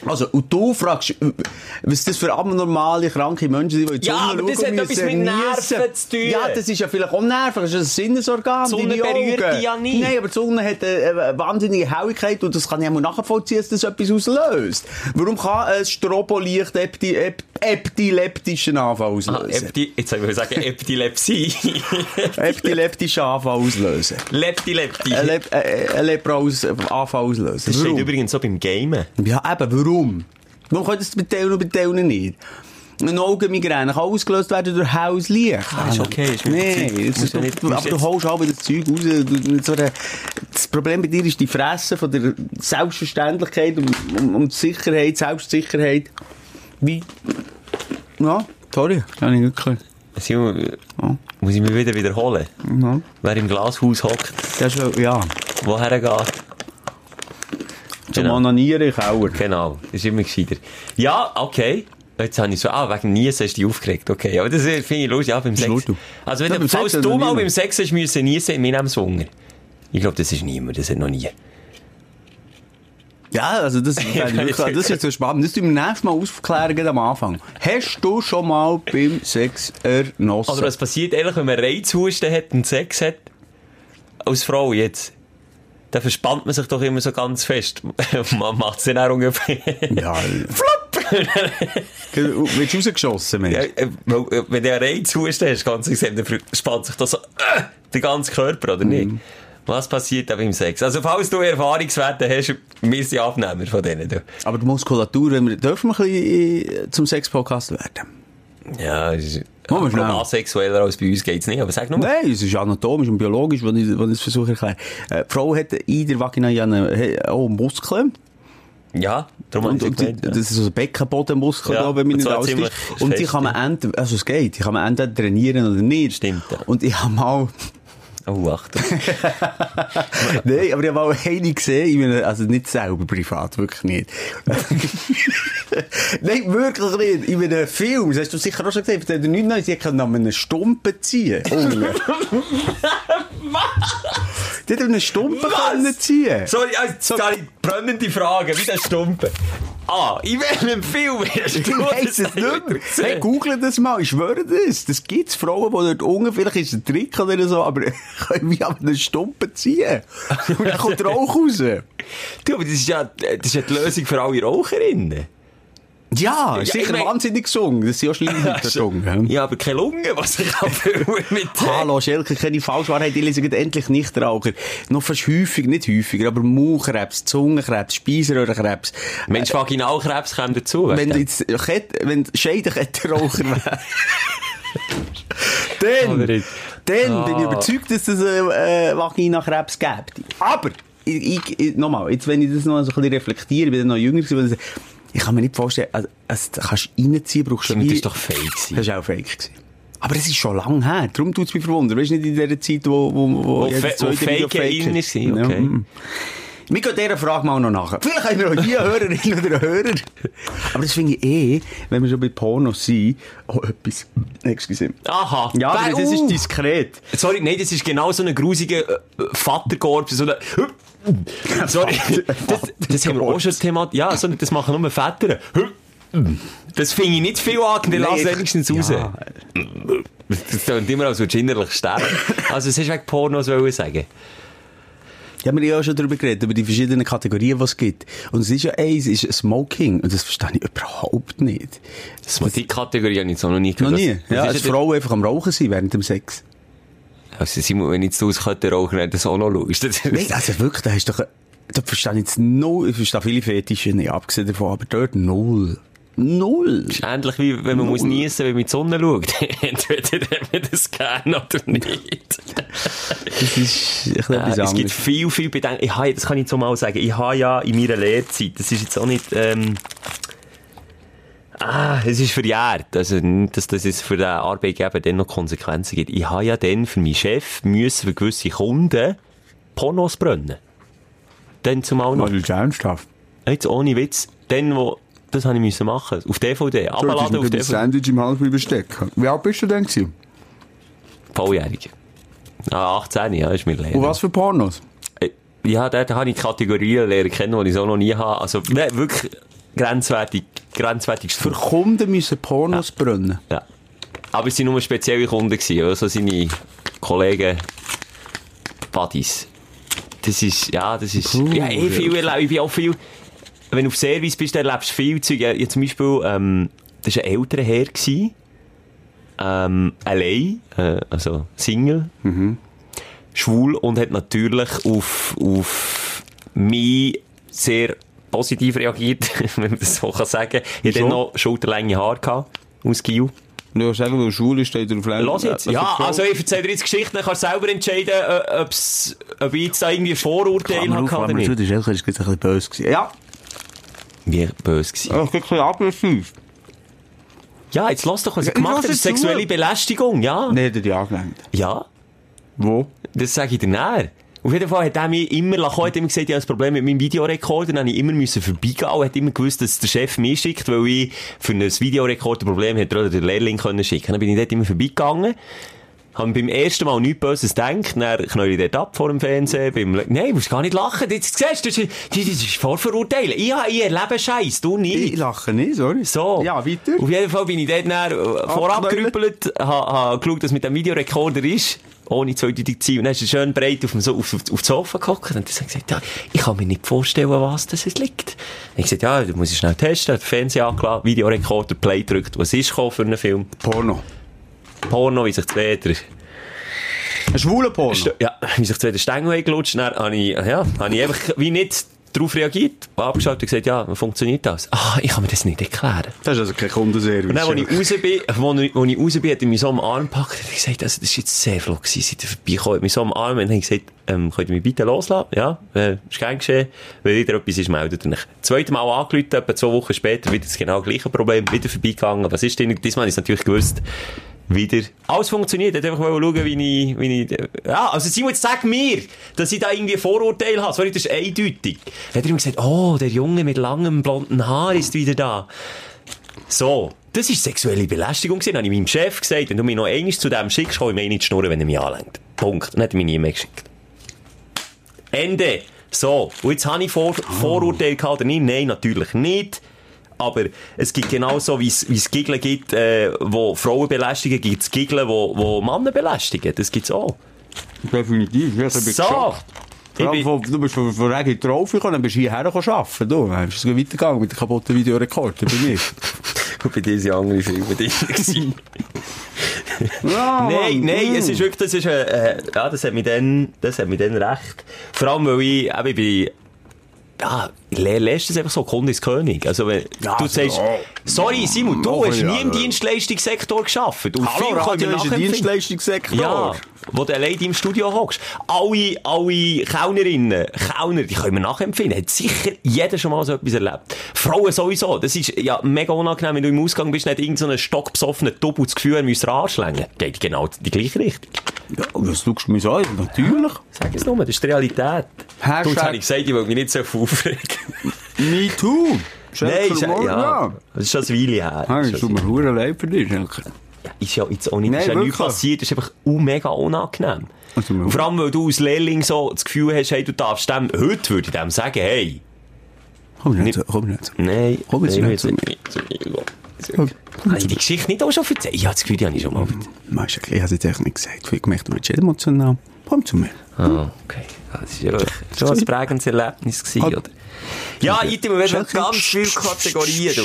Also, und du fragst, was das für abnormale, kranke Menschen sind, die in die Ja, Sonne aber das hat etwas mit Nerven zu tun. Ja, das ist ja vielleicht auch Nerven, das ist ein Sinnesorgan. Die Sonne deine berührt dich ja nie. Nein, aber die Sonne hat eine, eine wahnsinnige Helligkeit und das kann ich auch nachvollziehen, dass das etwas auslöst. Warum kann ein Strobolicht epi, ep, epileptischen Anfall Ah, auslösen? Epti, jetzt soll ich sagen Epilepsie. Epileptischen Anfall auslösen. Lepti, Lepti. Ein Lep- äh, ein Lepra-Anfall auslösen. Das steht übrigens so beim Gamen. Ja, eben, warum? Warum können das bei Teilen und bei Teilen nicht? Eine Augenmigräne kann ausgelöst werden durch helles Licht. Ah, ist okay, ist verziehen. das ist ja doch- nicht- aber du holst auch das Zeug raus. Du, so das Problem bei dir ist die Fresse von der Selbstverständlichkeit und, und, und Sicherheit, Selbstsicherheit. Wie? Ja, sorry, kann ich wirklich. Simon, muss ich mich wieder wiederholen? Ja. Wer im Glashaus hockt, ja- ja, woher geht? Zum Genau. Onanieren im Keller. Genau, das ist immer gescheiter. Ja, okay. Jetzt habe ich so, ah, wegen Niesen hast du dich aufgeregt, okay. Aber das finde ich lustig, ja, beim Sex. Also, wenn Ja, falls Sex du mal beim Sex hast müssen niesen, mir nehmen Wunder. Ich glaube, das ist niemand, das hat noch nie. Ja, also das, Ja, das ist jetzt so spannend. Das tun wir nächstes Mal aufklären, am Anfang. Hast du schon mal beim Sex ernossen? Oder was passiert eigentlich, wenn man Reizhusten hat und Sex hat? Als Frau jetzt. Da verspannt man sich doch immer so ganz fest. man macht es dann auch ungefähr. Ja. Flupp! Wirst du rausgeschossen, Mensch? Ja, äh, äh, wenn du einen Reizhusten hast, ganz extrem, dann spannt sich das so, äh, der ganze Körper, oder nicht? Was passiert da beim Sex? Also, falls du Erfahrungswerte hast, wir sind Abnehmer von denen. Du. Aber die Muskulatur, wenn wir, dürfen wir ein bisschen äh, zum Sex-Podcast werden? Ja, es ist, Wir schnell. aber asexueller als bei uns geht's nicht, aber sag nur. Nein, es ist anatomisch und biologisch, wenn ich, wenn ich es versuche erklären. Äh, die Frau hat in der Vagina ja eine, auch Muskeln. Ja, darum Und, und ich die, gemeint, ja. das ist so ein Beckenbodenmuskel, Ja, glaube ich, wenn nicht alles. Und die kann man entweder, also es geht, die kann man entweder trainieren oder nicht. Stimmt, ja. Und ich habe mal, Oh, Achtung. Nein, aber ich habe mal eine gesehen, ich meine, also nicht selber privat, wirklich nicht. Nein, wirklich nicht. In einem Film, das hast du sicher auch schon gesehen, erzähl dir nichts Neues, sie kann an einem Stumpen ziehen. Unten. Die hat einen Stumpen können ziehen. Sorry, also, ich brennende Frage, wie der Stumpen. Ah, in welchem Film hast Ich du das es nicht mehr. Hey, google das mal, ich schwöre das. Das gibt's Frauen, die dort unten, vielleicht ist es ein Trick oder so, aber können wir an einen Stumpen ziehen. Und dann kommt Rauch raus. Du, aber das ist ja, das ist ja die Lösung für alle Raucherinnen. Ja, Ja, ich sicher mein- wahnsinnig gesungen. Das sind ja Schleimhäute gesungen. Ja, aber keine Lunge, was ich abfüllen mit Hallo, Schelke, keine Falschwahrheit. Ich lese endlich Nichtraucher. Noch fast häufig, nicht häufiger, aber Mauchkrebs, Zungenkrebs, Speiseröhrenkrebs. Mensch, Vaginalkrebs kommt dazu. Wenn du? jetzt wenn Scheidenkettenraucher wärst. dann, ich- dann bin ich Ah. überzeugt, dass es äh, äh, Vaginakrebs gibt. Aber, ich, ich, ich, nochmal, jetzt, wenn ich das noch so ein bisschen reflektiere, ich bin dann noch jünger gewesen, ich- kann mir nicht vorstellen, also, also, du kannst reinziehen, brauchst du Stimmt, das ist doch fake gewesen. Das war auch fake. Gewesen. Aber es ist schon lange her. Darum tut es mich verwundern. Weißt du nicht in dieser Zeit, wo, wo, wo, Wo fe- wo Fake ist? in ist, okay. mm. Wir gehen dieser Frage mal noch nach. Vielleicht haben wir auch hier Hörerinnen oder Hörer. Aber das finde ich eh, wenn wir schon bei Pornos sind, auch etwas. Excuse. Aha. Ja, aber das ist diskret. Sorry, nein, das ist genau so ein grusiger äh, Vaterkorb, so eine, Sorry, das, das haben wir auch schon thematisiert. Ja, so, das machen nur Väter. Das finde ich nicht viel an, dann lass wenigstens raus. Ja. Das klingt immer, als würdest du innerlich sterben. Also, das hast du wegen Pornos sagen. Ja, wir haben ja auch schon darüber geredet, über die verschiedenen Kategorien, die es gibt. Und es ist ja eins, ist Smoking. Und das verstehe ich überhaupt nicht. Das, die Kategorie habe ich jetzt auch noch nie Noch gehört. nie. Was- Ja, als denn- Frau einfach am Rauchen sein während dem Sex. Also, Simon, wenn ich jetzt aus Kötter rauchen, dann das auch noch. Das- Nein, also wirklich, da hast du doch, da verstehe ich jetzt null, ich verstehe viele Fetische nicht, abgesehen davon, aber dort null. Null. Das ist ähnlich wie wenn man muss niesen, wenn man in die Sonne schaut. Entweder hat man das gerne oder nicht. Das ist ein bisschen Äh, es gibt viel, viel Bedenken. Ich habe, das kann ich so mal sagen. Ich habe ja in meiner Lehrzeit, das ist jetzt auch nicht, ähm, ah, es ist verjährt. Also, nicht, dass das jetzt für den Arbeitgeber dann noch Konsequenzen gibt. Ich habe ja dann für meinen Chef müssen für gewisse Kunden Pornos brennen. Dann zumal noch. Das ist ernsthaft. Jetzt ohne Witz. Dann, wo, das habe ich müssen machen. Auf DVD. Abladen auf das DVD. Sandwich im Hals bleiben stecken. Wie alt bist du denn gewesen? Volljährige. Ah, 18, ja, ist mir leer. Und was für Pornos? Äh, Ja, dort habe ich Kategorien lernen kennen, die ich so noch nie habe. Also, ne, wirklich grenzwertig, grenzwertig. Für Kunden müssen Pornos brennen. Ja. Aber es waren nur spezielle Kunden, gewesen, also seine Kollegen, Buddies. Das ist, ja, das ist, Cool, ja, eh viel. Ich bin auch viel, wenn du auf Service bist, dann erlebst du viel Zeug. Ja, ja, zum Beispiel, ähm, das war ein älterer Herr, gewesen, ähm, allein, äh, also Single, schwul und hat natürlich auf, auf mich sehr positiv reagiert, wenn man das so kann sagen. Ich hatte dann noch schulterlänge Haare gehabt, aus Giel. Du hast einfach, weil Schule steht auf Ländern. Los jetzt. Ja, also ich erzähle dir jetzt Geschichten, dann kannst du selber entscheiden, äh, ob ich jetzt da irgendwie ein Vorurteil habe oder nicht. Das ist ehrlich, das war ein bisschen böse. Ja, Wie böse gewesen. das ist ein bisschen aggressiv. Ja, jetzt lass doch, was Ja, er gemacht. Das ist zu. sexuelle Belästigung, ja. Nein, der hat dich angelenkt. Ja, Wo? das sage ich dir näher. Auf jeden Fall hat er mich immer lachen, hat immer gesagt, ich habe ein Problem mit meinem Videorekorder, dann habe ich immer müssen vorbeigehen und hat immer gewusst, dass der Chef mich schickt, weil ich für ein Videorekorder ein Problem hätte, oder den Lehrling können schicken. Dann bin ich dort immer vorbeigegangen. Haben beim ersten Mal nichts Böses gedacht, dann knall ich dort ab vor dem Fernsehen, beim, Le- nein, du musst gar nicht lachen, jetzt siehst du, das ist, Vorverurteilen. Ich, habe- ich erlebe Scheiß, du nicht. Ich lache nicht, sorry. So. Ja, weiter. Auf jeden Fall bin ich dort dann äh, vorab gerüppelt, habe ha geschaut, dass mit dem Videorekorder ist, ohne zweideutig zu sein. Und dann ist er schön breit auf dem so auf, auf, auf das Sofa gehockt und dann er gesagt, ja, ich kann mir nicht vorstellen, was das liegt. Habe ich gesagt, ja, du musst es schnell testen, hat den Fernseher angelassen, Videorekorder, Play gedrückt, was ist gekommen für einen Film? Porno. Porno, wie sich der, Ein schwuler Porno. ja, wie sich der Stängel eingelutscht, dann habe ich, ja, habe ich einfach wie nicht darauf reagiert, abgeschaut und gesagt, ja, funktioniert das? Ah, ich kann mir das nicht erklären. Das ist also kein Kundenservice. Und dann, als ich raus bin, wo ich, wo ich raus bin, hat er mich so am Arm gepackt und gesagt, also, das ist jetzt sehr flott gewesen, seit er vorbeigekommen hat mich so am Arm und ich gesagt, ähm, könnt ihr mich bitte loslassen? Ja, äh, ist gern geschehen. Wenn wieder etwas ist, meldet mich. Zweite Mal angerufen, etwa zwei Wochen später, wieder das genau gleiche Problem, wieder vorbeigegangen. Was ist denn? Diesmal es natürlich gewusst. Wieder. Alles funktioniert. Ich wollte einfach schauen, wie ich, wie ich, ja, also Simon, jetzt sag mir, dass ich da irgendwie Vorurteile habe. Sorry, das ist eindeutig. Dann hat er ihm gesagt, oh, der Junge mit langem blonden Haar ist wieder da. So. Das ist sexuelle Belästigung. Dann habe ich meinem Chef gesagt, wenn du mich noch einmal zu dem schickst, kann ich mir nicht schnurren, wenn er mich anlenkt. Punkt. Dann hat er mich nie mehr geschickt. Ende. So. Und jetzt habe ich Vor Vorurteile gehabt oder nicht? Nein, natürlich nicht. Aber es gibt genauso, wie es, es Giggeln gibt, äh, wo Frauen belästigen, gibt es Giggeln, wo, wo Männer belästigen. Das gibt's auch. Definitiv. Ja, das hab ich So. geschafft. Ich Vor allem bin- von- Du bist von, von Regi drauf gekommen, dann bist du hierher arbeiten. Du, dann ist es weitergegangen mit dem kaputten Videorekorder bei mir. Und bei dir sind andere Filme drin ja, Nein, nein, mm. es ist wirklich, das ist, äh, äh, ja, das hat mich dann, das hat mich dann recht. Vor allem, weil ich, eben, ich bin, ja, lässt es einfach so, Kunde ist König. Also, wenn Ja, du also, sagst, oh. sorry, Simon, du hast ja, nie im ja. Dienstleistungssektor gearbeitet. Und Hallo, Radio ist ein nachempfinden. Dienstleistungssektor. Ja, wo du allein im Studio hockst. Alle, alle Kellnerinnen, Kellner, die können wir nachempfinden. Hat sicher jeder schon mal so etwas erlebt. Frauen sowieso. Das ist ja mega unangenehm, wenn du im Ausgang bist, nicht irgendein so stockbesoffener Double das Gefühl, er müsste anschlängen. Geht genau in die gleiche Richtung. Ja, was schaust du mich so an? Natürlich. Sag es nur, das ist die Realität. Hashtag- Du, jetzt habe ich gesagt, ich will mich nicht so aufregen. Me too. Nein, ja, das ist schon eine Weile her. Hey, es tut mir leid für dich, Schelker. Ist ja jetzt auch nicht, Nein, ist ja nichts passiert, ist einfach uh, mega unangenehm. Also, vor allem, weil du als Lehrling so das Gefühl hast, hey, du darfst dem, heute würde ich dem sagen, hey, Komm nicht Nicht- komm nicht nein, Komm jetzt nicht ich Habe ich die Geschichte nicht auch schon erzählt? Ja, das Gefühl, die habe ich schon mal erzählt. Ich habe es jetzt echt nicht gesagt. Ich gemerkt, du bist emotional. Komm zu mir. Ah, okay. Das war ja schon ein prägendes Erlebnis, gewesen, oder? Ja, Item, wir ganz viele Kategorien, du.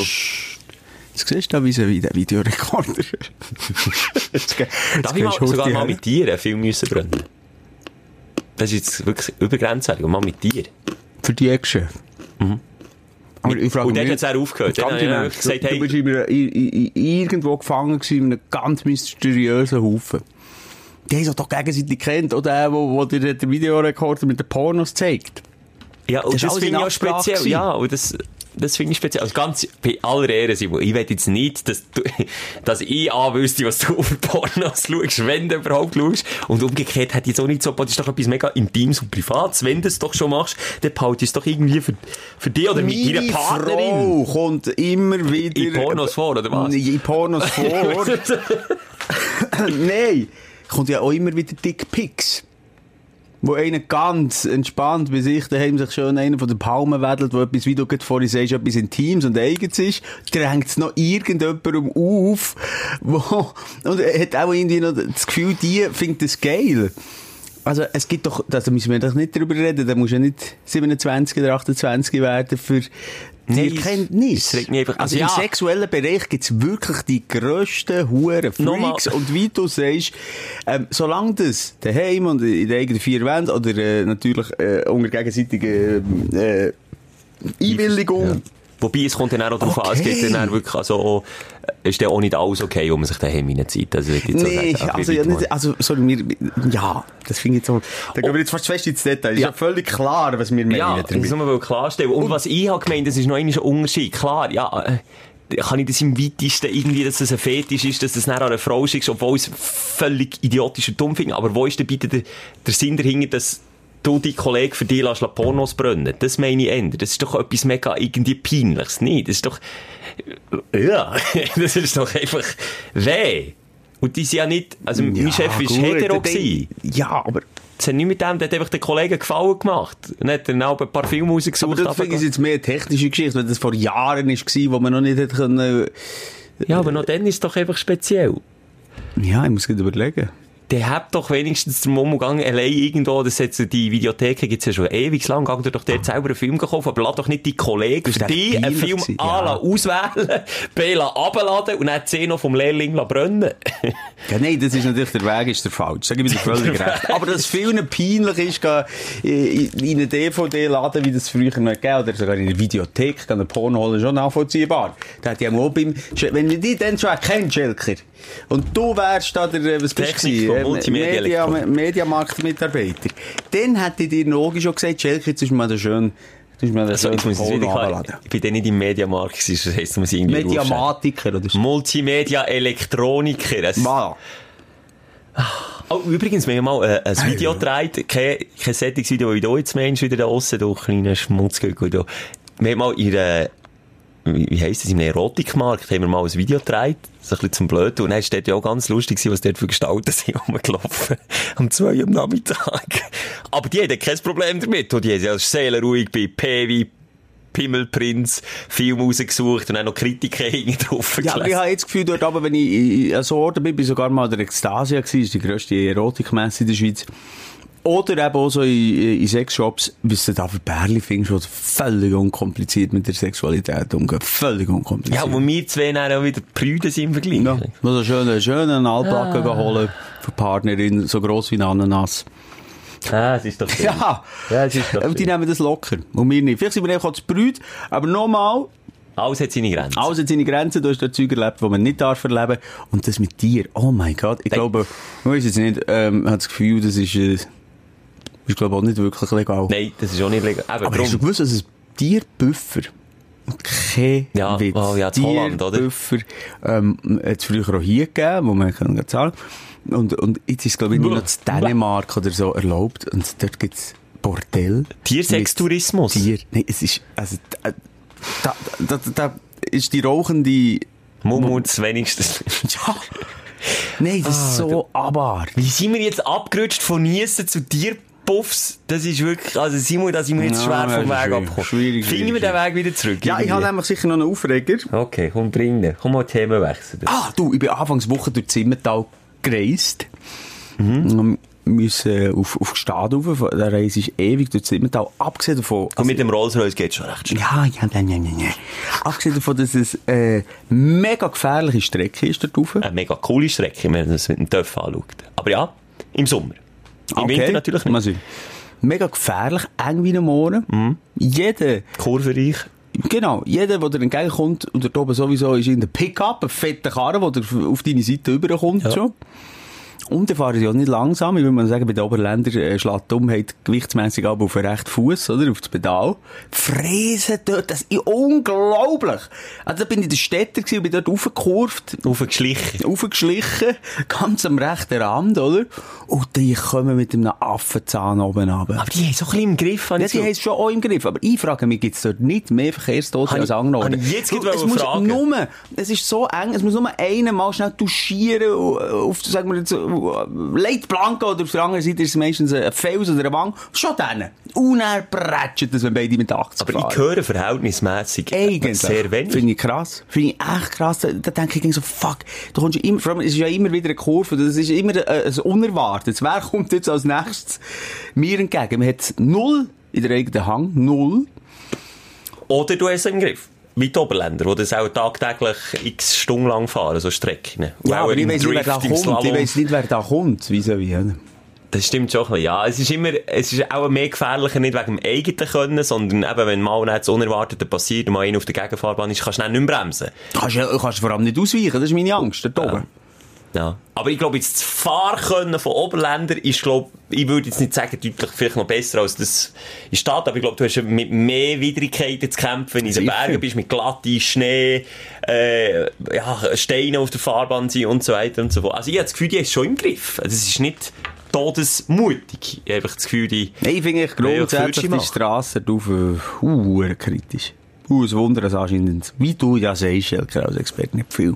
Jetzt siehst du da, wie der Videorekorder. Darf ich mal sogar mal mit dir einen Film müssen brennen? Das ist jetzt wirklich übergrenzwertig. Und mal mit dir. Für die Ex-Chef. Aber ich frage Und dann mich... hat es auch aufgehört. Dann Ernst, gesagt, du, hey, bist irgendwo gefangen gewesen, in einem ganz mysteriösen Haufen. Die haben sich doch gegenseitig kennt, oder der, wo, wo dir den Videorekorder mit den Pornos zeigt. Ja, und Das das, finde in ich auch speziell. gewesen. Ja, und das, das finde ich speziell. Also ganz bei aller Ehre, Simon. Ich will jetzt nicht, dass, du, dass ich anwüsste, was du auf Pornos schaust, wenn du überhaupt schaust. Und umgekehrt hätte ich jetzt auch nicht so, das ist doch etwas mega Intimes und Privates. Wenn du es doch schon machst, dann behalte ich es doch irgendwie für, für dich oder mit deiner Partnerin. Frau kommt immer wieder... In Pornos vor, oder was? In Pornos vor. Nein. kommt ja auch immer wieder Dickpics. Wo einer ganz entspannt bei sich daheim sich schon einer von den Palmen wedelt, wo etwas, wie du gerade vorhin sagst, etwas Intimes und Eigens ist, drängt es noch irgendjemandem auf, wo, und hat auch irgendwie noch das Gefühl, die findet das geil. Also, es gibt doch, da müssen wir doch nicht drüber reden, da muss ja nicht 27 oder 28 werden für Nein, es regt mich einfach- also, im sexuellen Bereich gibt's wirklich die grössten Huren. Freaks und wie du sagst, ähm, solange das daheim und in den eigenen vier Wänden oder äh, natürlich äh, unter gegenseitiger äh, Einwilligung. Ja. Wobei, es kommt dann auch darauf an, es Okay. geht dann auch wirklich, also, äh, ist dann auch nicht alles okay, wo man sich daheim reinzieht. Also, ich jetzt so Nee, sagen. also, ja, nicht, also, sorry, wir, ja, das finde ich so, da gehen wir jetzt fast fest ins Detail. Ist ja, Ja. völlig klar, was wir meinen Ja, das damit. muss man klarstellen. Und, was ich habe gemeint, das ist noch ein Unterschied. Klar, ja, äh, kann ich das im weitesten irgendwie, dass das ein Fetisch ist, dass das nachher an eine Frau schickst, obwohl ich es völlig idiotisch und dumm finde. Aber wo ist denn bitte der, der Sinn dahinter, dass du die Kollegen für dich lässt Pornos brennen? Das meine ich ändern. Das ist doch etwas mega irgendwie peinliches. nicht? das ist doch, ja, das ist doch einfach weh. Und die sind ja nicht, also mein Chef war hetero. gewesen. Ja, aber, Das hat nicht mit dem, der hat einfach den Kollegen Gefallen gemacht. Und hat dann auch ein paar Filme aber rausgesucht. das finde ich jetzt mehr eine technische Geschichte, weil das vor Jahren war, wo man noch nicht hätte können, Ja, aber noch dann ist es doch einfach speziell. ja, ich muss gerade überlegen. Der hat doch wenigstens den Momogang allein irgendwo, das so die Videotheken gibt's ja schon ewig lang, gang doch dort selber einen Film kaufen, aber lass doch nicht die Kollegen für dich echt einen Film gewesen, A ja. auswählen, B abladen und dann die C noch vom Lehrling brennen. Ja, nein, das ist natürlich, der Weg ist der falsch. Sag ich wieder völlig recht. Aber dass vielen peinlich ist, in in einen DVD-Laden, wie das früher noch gegeben oder sogar in der Videothek, gehen einen Porno holen, schon nachvollziehbar. Da hat ja auch beim, wenn wir die dann schon erkennen, Schelker, und du wärst da der, äh, was bist du Ähm, Multimedia Media. Mediamarkt-Mitarbeiter. Dann hätte dir Nogi schon gesagt, Schelker, jetzt ist mal da schön, da Also, jetzt muss ich wieder klar, ich bin dann nicht im Mediamarkt gewesen, das heisst, du musst irgendwie. Mediamatiker oder so. Multimedia Elektroniker. Es- Wow. Oh, übrigens, wir haben mal äh, ein Video gedreht, kein, kein solches Video, wie du jetzt meinst, wieder da aussen, du kleiner Schmutzgürtel. du. Wir haben mal in einer, wie heisst das, in einem Erotikmarkt, haben wir mal ein Video gedreht, so ein bisschen zum Blöden, und dann war dort ja auch ganz lustig, was dort für Gestalten sind rumgelaufen, um zwei Uhr am Nachmittag. Aber die hatten kein Problem damit, und die haben sich seelenruhig bei Pewi, Pimmelprinz, Film rausgesucht und dann noch Kritiker hinten drauf Ja, aber ich habe jetzt das Gefühl, dort aber, wenn ich in- an so Orten bin, bin ich sogar mal an der Ekstasia gewesen, ist die grösste Erotikmesse in der Schweiz. Oder eben auch so in, in Sexshops, was du da für Pärchen findest, die völlig unkompliziert mit der Sexualität umgehen. Völlig unkompliziert. Ja, wo wir zwei dann auch wieder Brüder sind im Vergleich. Ja, wo so schönen, schönen Altbacken ah. holen für die Partnerin, so gross wie ein Ananas. Ah, es ist doch schön. Ja, Ja, es ist doch und die schön. nehmen das locker. Und wir nicht. Vielleicht sind wir einfach auch zu brüd, aber nochmal, Alles hat seine Grenzen. Alles hat seine Grenzen, du hast dort Zeug erlebt, die man nicht darf erleben. Und das mit dir, oh mein Gott, ich Nein. glaube, ich weiß jetzt nicht, ähm, habe das Gefühl, das ist, äh, ist glaube ich auch nicht wirklich legal. Nein, das ist auch nicht legal. Eben, Aber hast du drum. gewusst, dass es Tierbüffer kein Ja, Witz. oh ja, Holland, oder? Tierbüffer, ähm, hat es früher auch hier gegeben, wo man kann zahlen und, und jetzt ist es, glaube ich, nur noch in Dänemark oder so erlaubt. Und dort gibt es Bordell. Tiersextourismus. Tier. Nein, es ist, also, da, da, da, da ist die rauchende, Mummuts wenigstens. ja. Nein, das Ah, ist so abartig. Wie sind wir jetzt abgerutscht von Niesen zu Tierpuffs? Das ist wirklich, also Simon, da sind wir jetzt Ja, schwer vom Weg abgekommen. Schwierig, Finden wir den Weg wieder zurück? Ja, ich habe nämlich sicher noch einen Aufreger. Okay, komm, bring den. Komm mal Themenwechsel. Ah, du, ich bin Anfangswoche durch Zimmertal gereist. Mhm. Müssen auf, auf Gstad rauf. Der Reise ist ewig durch Zimmertal. Abgesehen davon... Und mit dem Rolls-Royce geht schon recht schnell. ja, ja, nein, nein, nein. Abgesehen davon, dass es äh, mega gefährliche Strecke ist dort rauf. Eine mega coole Strecke, wenn man das mit dem TÜV anschaut. Aber ja, im Sommer. Im Winter natürlich Mal nicht. sehen. Mega gefährlich, eng wie ein Mohren. Mhm. Jeder, Kurvenreich. genau, jeder, der dir entgegenkommt, und dort oben sowieso ist in der Pickup, ein fetter Karre, der auf deine Seite überkommt Ja. schon. Und der fahren sie auch nicht langsam. Ich würde mal sagen, bei den Oberländern äh, schlägt Dummheit gewichtsmässig ab auf den rechten Fuß, oder? Auf das Pedal. Fräsen dort, das ist unglaublich. Also da bin ich in der Städter gewesen und bin dort aufgekurvt, Aufgeschlichen. aufgeschlichen, ganz am rechten Rand, oder? Und die kommen mit einem Affenzahn oben runter. Aber die haben so ein bisschen im Griff. Ja, die so- haben es schon auch im Griff. Aber ich frage mich, gibt es dort nicht mehr Verkehrstote als ich jetzt gerade es muss fragen. nur, es ist so eng, es muss nur einer mal schnell duschieren, auf, sagen wir jetzt, Leit Blanco oder auf der anderen Seite ist es meistens ein Fels oder ein Wang. Schon dann. Und er prätscht das, wenn beide mit 80 Aber fahren. ich höre verhältnismässig Eigentlich. sehr wenig. Finde ich krass. Finde ich echt krass. Da, da denke ich so, fuck. Du kommst ja immer, vor allem, es ist ja immer wieder eine Kurve. Das ist immer äh, ein Unerwartetes. Wer kommt jetzt als nächstes mir entgegen? Man hat null in der eigenen Hang. Null. Oder du hast es im Griff. Wie die Oberländer, die das auch tagtäglich x Stunden lang fahren, so Strecken. Und Ja, aber ich im weiss nicht, wer da Drift, kommt. Ich weiss nicht, wer da kommt. Wie? oder? Das stimmt schon. Ja, es ist immer, es ist auch mehr gefährlicher, nicht wegen dem eigenen Können, sondern eben, wenn mal nicht das Unerwartete passiert und mal einer auf der Gegenfahrbahn ist, kannst du nicht mehr bremsen. Kannst du kannst vor allem nicht ausweichen. Das ist meine Angst. Da oben. Ja. Aber ich glaube, jetzt das Fahrkönnen von Oberländern ist, glaube ich würde jetzt nicht sagen, deutlich vielleicht noch besser als das in Stadt, aber ich glaube, du hast mit mehr Widrigkeiten zu kämpfen, wenn du in den. Bergen bist, mit glatte Schnee, äh, ja, Steine auf der Fahrbahn sind und so weiter und so fort. Also ich habe das Gefühl, die ist schon im Griff. Also es ist nicht todesmutig. Ich habe das Gefühl, die... Nein, finde ich grundsätzlich die. Strasse drauf uh, kritisch. Uh, ein Wunder, dass anscheinend, wie du ja sagst, als Experte nicht viel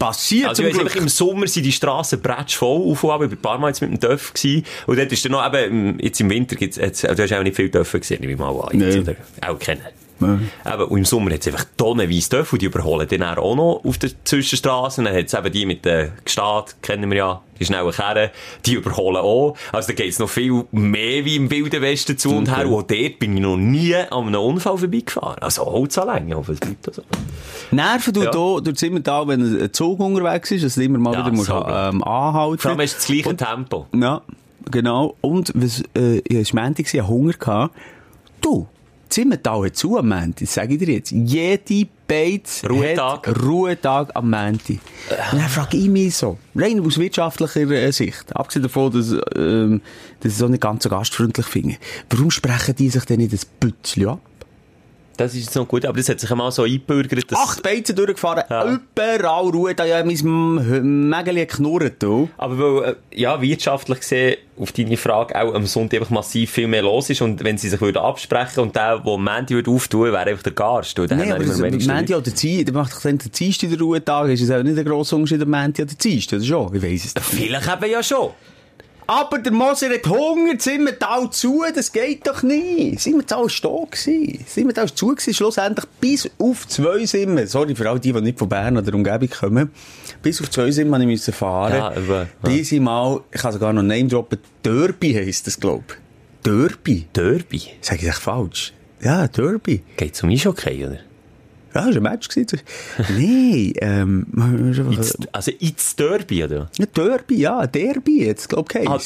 passiert Also ich weiss im Sommer sind die Strassen bretsch voll auf und ab. Ich war ein paar Mal jetzt mit dem Dörf gewesen. Und dort ist dann noch eben, jetzt im Winter gibt's, jetzt, du hast auch nicht viel Dörfer gesehen, ich mal an. Oder auch kennen. Eben, und im Sommer hat es einfach tonnenweise und die überholen dann auch noch auf der Zwischenstraße. Dann hat es eben die mit der Gestad, kennen wir ja, die schnellen Kerren, die überholen auch. Also da geht es noch viel mehr wie im Wilden Westen zu und her. Und auch dort bin ich noch nie an einem Unfall vorbeigefahren. Also Holzanlänge, hoffe es bleibt so. Nerven du Ja. da durch Zimmertal, wenn ein Zug unterwegs ist, dass du immer mal Ja, wieder musst, so, ähm, anhalten Vor allem hast du das gleiche Tempo. Ja, genau. Und was, äh, ich war Montag, ich hatte Hunger. Gehabt. Du, Zimmertal hat zu am Montag, das sage ich dir jetzt. Jede Beiz Ruhetag. hat Ruhetag am Montag. Und dann frage ich mich so, rein aus wirtschaftlicher äh, Sicht, abgesehen davon, dass, ähm, dass ich es auch nicht ganz so gastfreundlich finde, warum sprechen die sich denn nicht ein Bützchen ab? Das ist jetzt noch gut, aber das hat sich einmal so eingebürgert, dass... Acht Beizen durchgefahren, Ja. überall Ruhe, da ja mein Mägeli knurrt, du. Aber weil, äh, ja, wirtschaftlich gesehen, auf deine Frage, auch am Sonntag einfach massiv viel mehr los ist und wenn sie sich würden absprechen und der, der Montag würde auftun, wäre einfach der Garst. Dann Nee, aber Montag oder Dienstag, dann macht dann der Dienstag der Ruhetag, ist es auch nicht ein grosser Unterschied, der Montag oder Dienstag, oder schon? Ich weiss es nicht. Vielleicht eben ja schon. Aber der Moser hat Hunger, Zimmertal zu, das geht doch nicht. Zimmertal war da gewesen. Zimmertal war zu gewesen, schlussendlich bis auf zwei Simmen. Sorry für all die, die nicht von Bern oder Umgebung kommen. Bis auf zwei musste ich müssen fahren. Ja, aber, ja. Diese Mal, ich kann sogar noch Name droppen, Derby heisst das, glaub ich. Derby? Derby. Sag ich echt falsch? Ja, Derby. Geht es um Eishockey, oder? Ja, das war ein Match. Nein, ähm, also ins Derby, oder? Ja, Derby, ja, Derby, jetzt, glaub ich, Ah,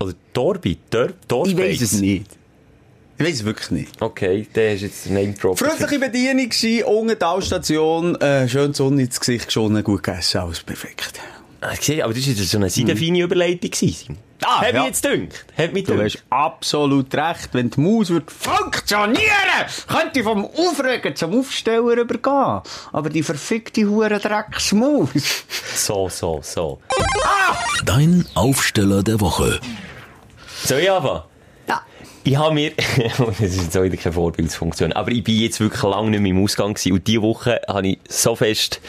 oder Dorby, Dor Dorf Ich weiss es nicht. Ich weiss es wirklich nicht. Okay, der ist jetzt der Name Drop. Freundliche Bedienung war, unten Talstation, äh, schön die Sonne ins Gesicht geschonnen, gut gegessen, alles perfekt. Ah, aber das war so eine seitenfeine Überleitung. gewesen. Ah, Hat ja. mich jetzt dünkt. Hat mich Du hast absolut recht, wenn die Maus würde funktionieren, könnte ich vom Aufregen zum Aufsteller übergehen. Aber die verfickte hure Drecksmaus. So, so, so. Dein Aufsteller der Woche. Soll ich anfangen? Ja. Ich habe mir, das ist jetzt auch wieder keine Vorbildsfunktion, aber ich bin jetzt wirklich lange nicht mehr im Ausgang gewesen und diese Woche habe ich so fest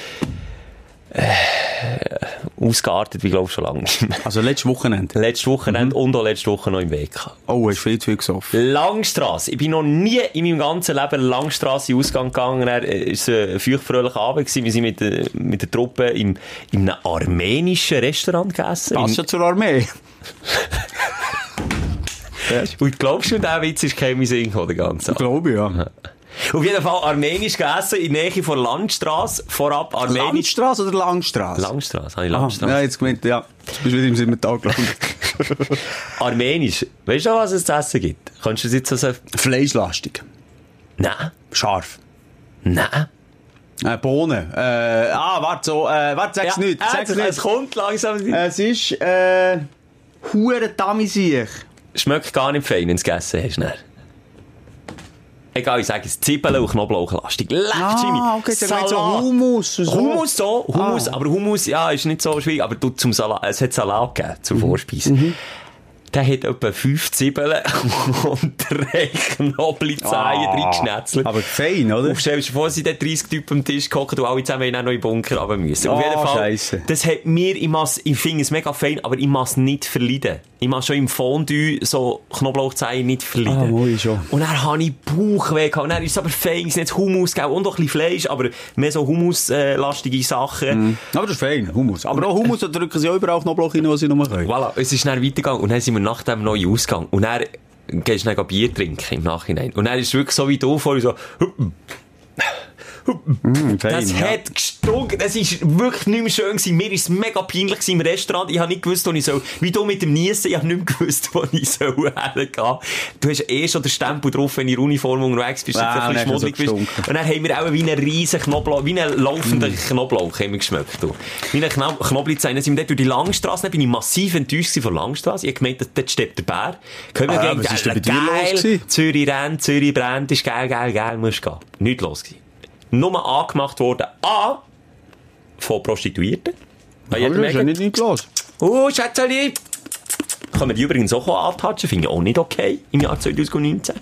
äh, ausgeartet, wie glaube ich schon lange. Also letztes Wochenende. Letztes Wochenende und auch letzte Woche noch im Weg. Oh, hast viel zu viel gesoffen. Langstrasse. Ich bin noch nie in meinem ganzen Leben Langstrasse in Ausgang gegangen. Er ist ein feuchtfröhlicher Abend gewesen. Wir sind mit, der- mit der Truppe im, in einem armenischen Restaurant gegessen. Passt ja zur Armee. Und glaubst du, der Witz ist kein Sinn den ganzen Abend? Glaube ich, ja. Auf jeden Fall armenisch gegessen, in Nähe von Landstrasse, vorab armenisch. Landstrasse oder Langstrasse? Langstrasse, habe ich Landstrasse. ja, jetzt gemeint, ja. Jetzt bist du wieder im Simmental gelandet. Armenisch. Weißt du, was es zu essen gibt? Kannst du das jetzt also... Fleischlastig. Nein. Scharf. Nein. Äh, Bohnen. Äh, ah, warte, so, äh, warte, sag's nicht. äh, Sag's es, nicht. es kommt langsam. Es ist, äh, hure Damisiech. Schmeckt gar nicht fein, wenn du es gegessen hast. Dann. Egal, ich sage es. Zwiebeln und Knoblauchlastig. Leck, Jimmy. Ah, okay, dann geht's so Salat. Hummus. So. Hummus so, Hummus, Ah. aber Hummus, ja, ist nicht so schwierig, aber du zum Salat, es hat Salat gegeben, Mhm. zur Vorspeise. Der hat etwa fünf Zwiebeln und drei Knoblauchzehen Ah. drin geschnetzelt. Aber fein, oder? Und stell dir vor, sind dort 30 Typen am Tisch gehockt und alle zusammen in einen neuen Bunker runter müssen. Auf Ah, jeden Fall, Scheisse. das hat mir, ich, muss, ich finde es mega fein, aber ich muss nicht verleiden. Ich muss schon im Fondue so Knoblauchzehen nicht verleiden. Ah, moi, schon. Und dann habe ich Bauchweh gehabt. Und dann ist es aber fein, es ist nicht Hummus gegeben und auch ein bisschen Fleisch, aber mehr so Hummus-lastige Sachen. Aber das ist fein, Hummus. Aber auch Hummus, da drücken sie auch überall Knoblauch rein, was sie nur können. Voilà, es ist dann weitergegangen und dann sind wir nach dem neuen Ausgang und dann gehst dann Bier trinken im Nachhinein. Und dann ist wirklich so wie du vorhin so, Mm, fein, das ja. hat gestunken, das ist wirklich nicht mehr schön gewesen. Mir ist es mega peinlich gewesen im Restaurant. Ich habe nicht gewusst, wo ich soll, wie du mit dem Niesen, ich habe nicht mehr gewusst, wo ich soll hergehen. Du hast eh schon den Stempel drauf, wenn du in Uniform unterwegs bist, Ah, dass du ein bisschen schmuddelig bist. Und dann haben wir auch wie einen riesen Knoblauch, wie einen laufenden Mm. Knoblauch haben wir geschmeckt. Du. Wie ein Kno Knoblauchzehen. Dann sind wir dort durch die Langstrasse, bin ich massiv enttäuscht von Langstrasse. Ich habe gemeint, dort steht der Bär. Können wir Ah, los gewesen? Zürich rennt, Zürich brennt, ist geil, geil, geil, musst gehen. Nicht los gewesen. Nur angemacht worden, A, von Prostituierten. Bei Aber jedem das ist ja nicht los. Oh, Schätzeli! Kann man die übrigens auch antatschen, finde ich auch nicht okay, im Jahr 2019.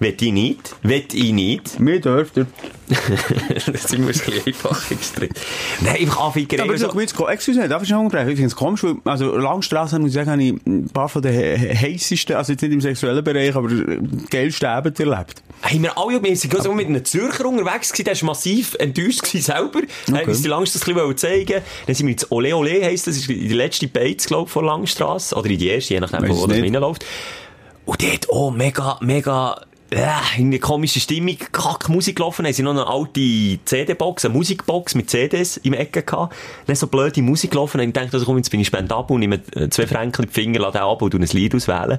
Wett ich nicht, wett ich nicht. Mir dürft ihr. das sind wir ein bisschen einfach gestritten. Nein, einfach anficken. Aber so. so, jetzt, excuse, darf ich noch unterbrechen? Ich finde es komisch, weil, also, Langstrasse, muss ich sagen, habe ich ein paar von den he- he- heissesten, also jetzt nicht im sexuellen Bereich, aber geilsten Abend erlebt. Haben wir alle, wir sind so mit einem Zürcher unterwegs gewesen, der war massiv enttäuscht gewesen selber. Okay. Haben uns die Langstrasse ein bisschen zeigen Dann sind wir ins Ole Ole, heisst das, ist die letzte Beiz, glaube ich, von Langstrasse. Oder in die erste, je nachdem, Weiss wo das reinläuft. Und dort, oh, mega, mega, äh, in eine komische Stimmung, kack Musik gelaufen, haben sie noch eine alte CD-Box, eine Musikbox mit CDs im Ecke gehabt. Dann so blöde Musik gelaufen, und ich dachte, also komm, jetzt bin ich spendabel und nehme zwei Franken in die Finger, lade ab und ein Lied auswählen.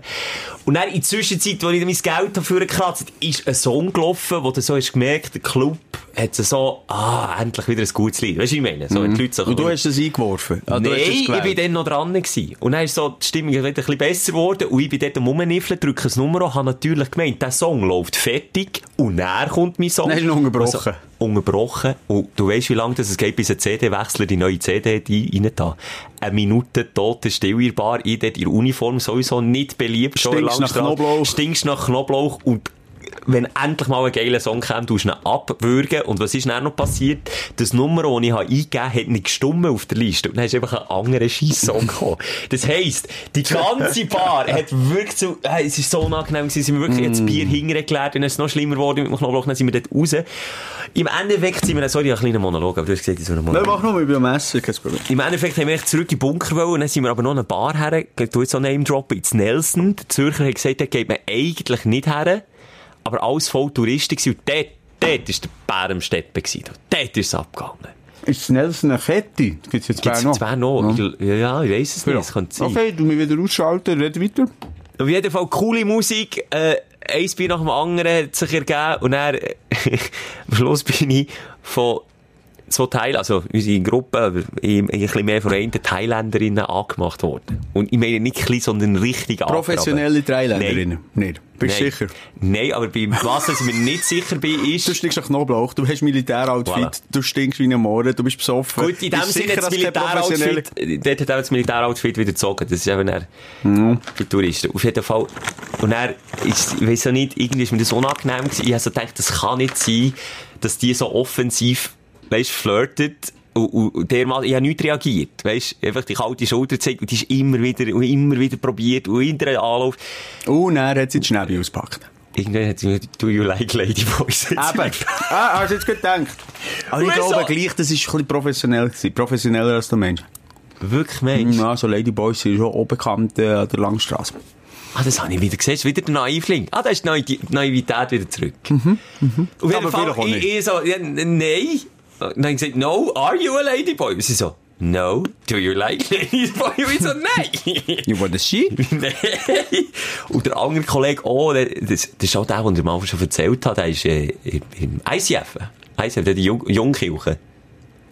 Und dann in der Zwischenzeit, wo ich mein Geld dafür gekratzt ist ein Song gelaufen, wo du so hast gemerkt, der Club hat so, ah, endlich wieder ein gutes Lied. Weißt du, ich meine? So, wenn die Leute so Und du hast das eingeworfen? Ah, Nein, ich bin dann noch dran gewesen. Und dann ist so die Stimmung wieder ein bisschen besser geworden. Und ich bin dort am Rumniffeln, drücke das Nummer an, habe natürlich gemeint, der Song läuft fertig. Und dann kommt mein Song. Du ihn unterbrochen. Also, unterbrochen. Und du weißt, wie lange das es geht, bis ein CD-Wechsler die neue CD hat rein da. Eine Minute tote Stille in der Uniform sowieso nicht beliebt. Stinkst nach. Knoblauch. Stinkst nach Knoblauch und wenn endlich mal ein geiler Song kam, tust du ihn abwürgen. Und was ist dann noch passiert? Das Nummer, das ich eingegeben habe, hat nicht gestummen auf der Liste. Und dann hast du einfach einen anderen Scheiss-Song gekommen. Das heisst, die ganze Bar hat wirklich so, äh, es ist so unangenehm gewesen, sind wir wirklich jetzt Bier hingeleert, dann ist es noch schlimmer geworden mit dem Knoblauch, dann sind wir dort raus. Im Endeffekt sind wir, sorry, ein kleiner Monolog, aber du hast gesagt, ich soll einen Nein, Monolog. mach nur, ich bin am Essen, kein Problem. Im Endeffekt haben wir echt zurück in den Bunker wollen, und dann sind wir aber noch eine Bar her, ich tu jetzt so Name droppen, ins Nelson. Der Zürcher hat gesagt, da geht man eigentlich nicht her, aber alles voll Touristen gewesen, und dort, dort ist der Bär am Steppen gewesen, dort ist es abgegangen. Ist das Nelson eine Kette? Gibt es jetzt zwei noch? zwei noch? Ja, ja, ich weiss es nicht, Ja. das könnte sein. Okay, du mich wieder ausschalten, red weiter. Auf jeden Fall coole Musik, äh, ein Bier nach dem anderen hat sich ergeben und dann, am Schluss bin ich von zwei Teilen, also unsere Gruppe, ein, bisschen mehr von einer Thailänderinnen angemacht worden. Und ich meine nicht klein, sondern richtig Professionelle Thailänderinnen? Nicht. Bist du Nein. sicher? Nein, aber bei was ich mir nicht sicher bin, Du ist, stinkst nach Knoblauch, du hast Militär-Outfit, Voilà. du stinkst wie ein Mohren, du bist besoffen. gut, in dem Sinne das Militäroutfit, dort hat auch das Militäroutfit wieder gezogen. Das ist eben dann die Touristen. Auf jeden Fall. Und ist, ich weiss auch nicht, irgendwie ist mir das unangenehm gewesen. Ich habe so gedacht, das kann nicht sein, dass die so offensiv, weißt, flirtet. Und, und, und der Mann, ich habe nicht reagiert, weißt, einfach die kalte Schulter gezeigt und die ist immer wieder, und immer wieder probiert und hinter einen Anlauf. Und dann hat sie die Schnäbi ausgepackt. Irgendwann hat sie mir, do you like Ladyboys? Eben. ah, hast du jetzt gedacht? Aber ich Wieso? glaube gleich, das ist ein bisschen professionell gewesen. Professioneller als der Mensch. Wirklich, Mensch? Ja, so Ladyboys sind schon bekannt äh, an der Langstrasse. Ah, das habe ich wieder gesehen. Das ist wieder der Naivling. Ah, da ist die Naiv die Naivität wieder zurück. Mhm, Auf jeden Fall, ich, ich so, ja, nein. Und dann habe ich gesagt, no, are you a ladyboy? Und sie so, no, do you like ladyboy? Und ich so, nein. You want a she? Nein. Und der andere Kollege, oh, das, das ist auch der, den ich Anfang schon erzählt habe, der ist äh, im ICF. ICF, der die Jung Jungkirche.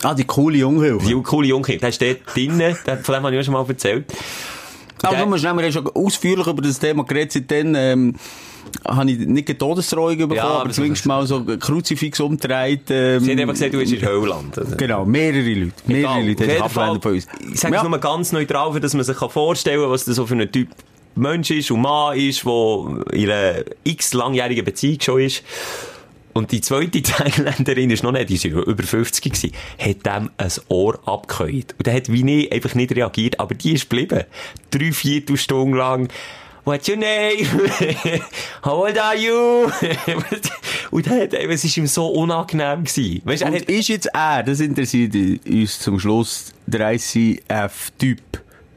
Ah, die coole Junghilfe. Die coole Jungkirche. Der ist dort drinnen, von dem habe ich auch schon mal erzählt. Musst nehmen, wir haben schon ausführlich über das Thema geredet. Seitdem, ähm, habe ich nicht eine Todesdrohung bekommen, Ja, aber aber zumindest mal so ein Kruzifix umgedreht. Ähm, Sie hat einfach gesagt, du bist in Höhland. Also. Genau, mehrere Leute. Mehrere Egal. Leute haben von uns. Ich sage es Ja. nur ganz neutral, für dass man sich vorstellen kann, was das so für ein Typ Mensch ist und Mann ist, der in einer x langjährigen Beziehung schon ist. Und die zweite Thailänderin ist noch nicht, die war über 50 gewesen, hat dem ein Ohr abgehört. Und der hat wie nie einfach nicht reagiert, aber die ist geblieben. Drei, vier Stunden lang. What's your name? How old are you? und er hat, es ist ihm so unangenehm gewesen. Weißt, er Und hat, ist jetzt er, das interessiert uns zum Schluss, der ICF-Typ,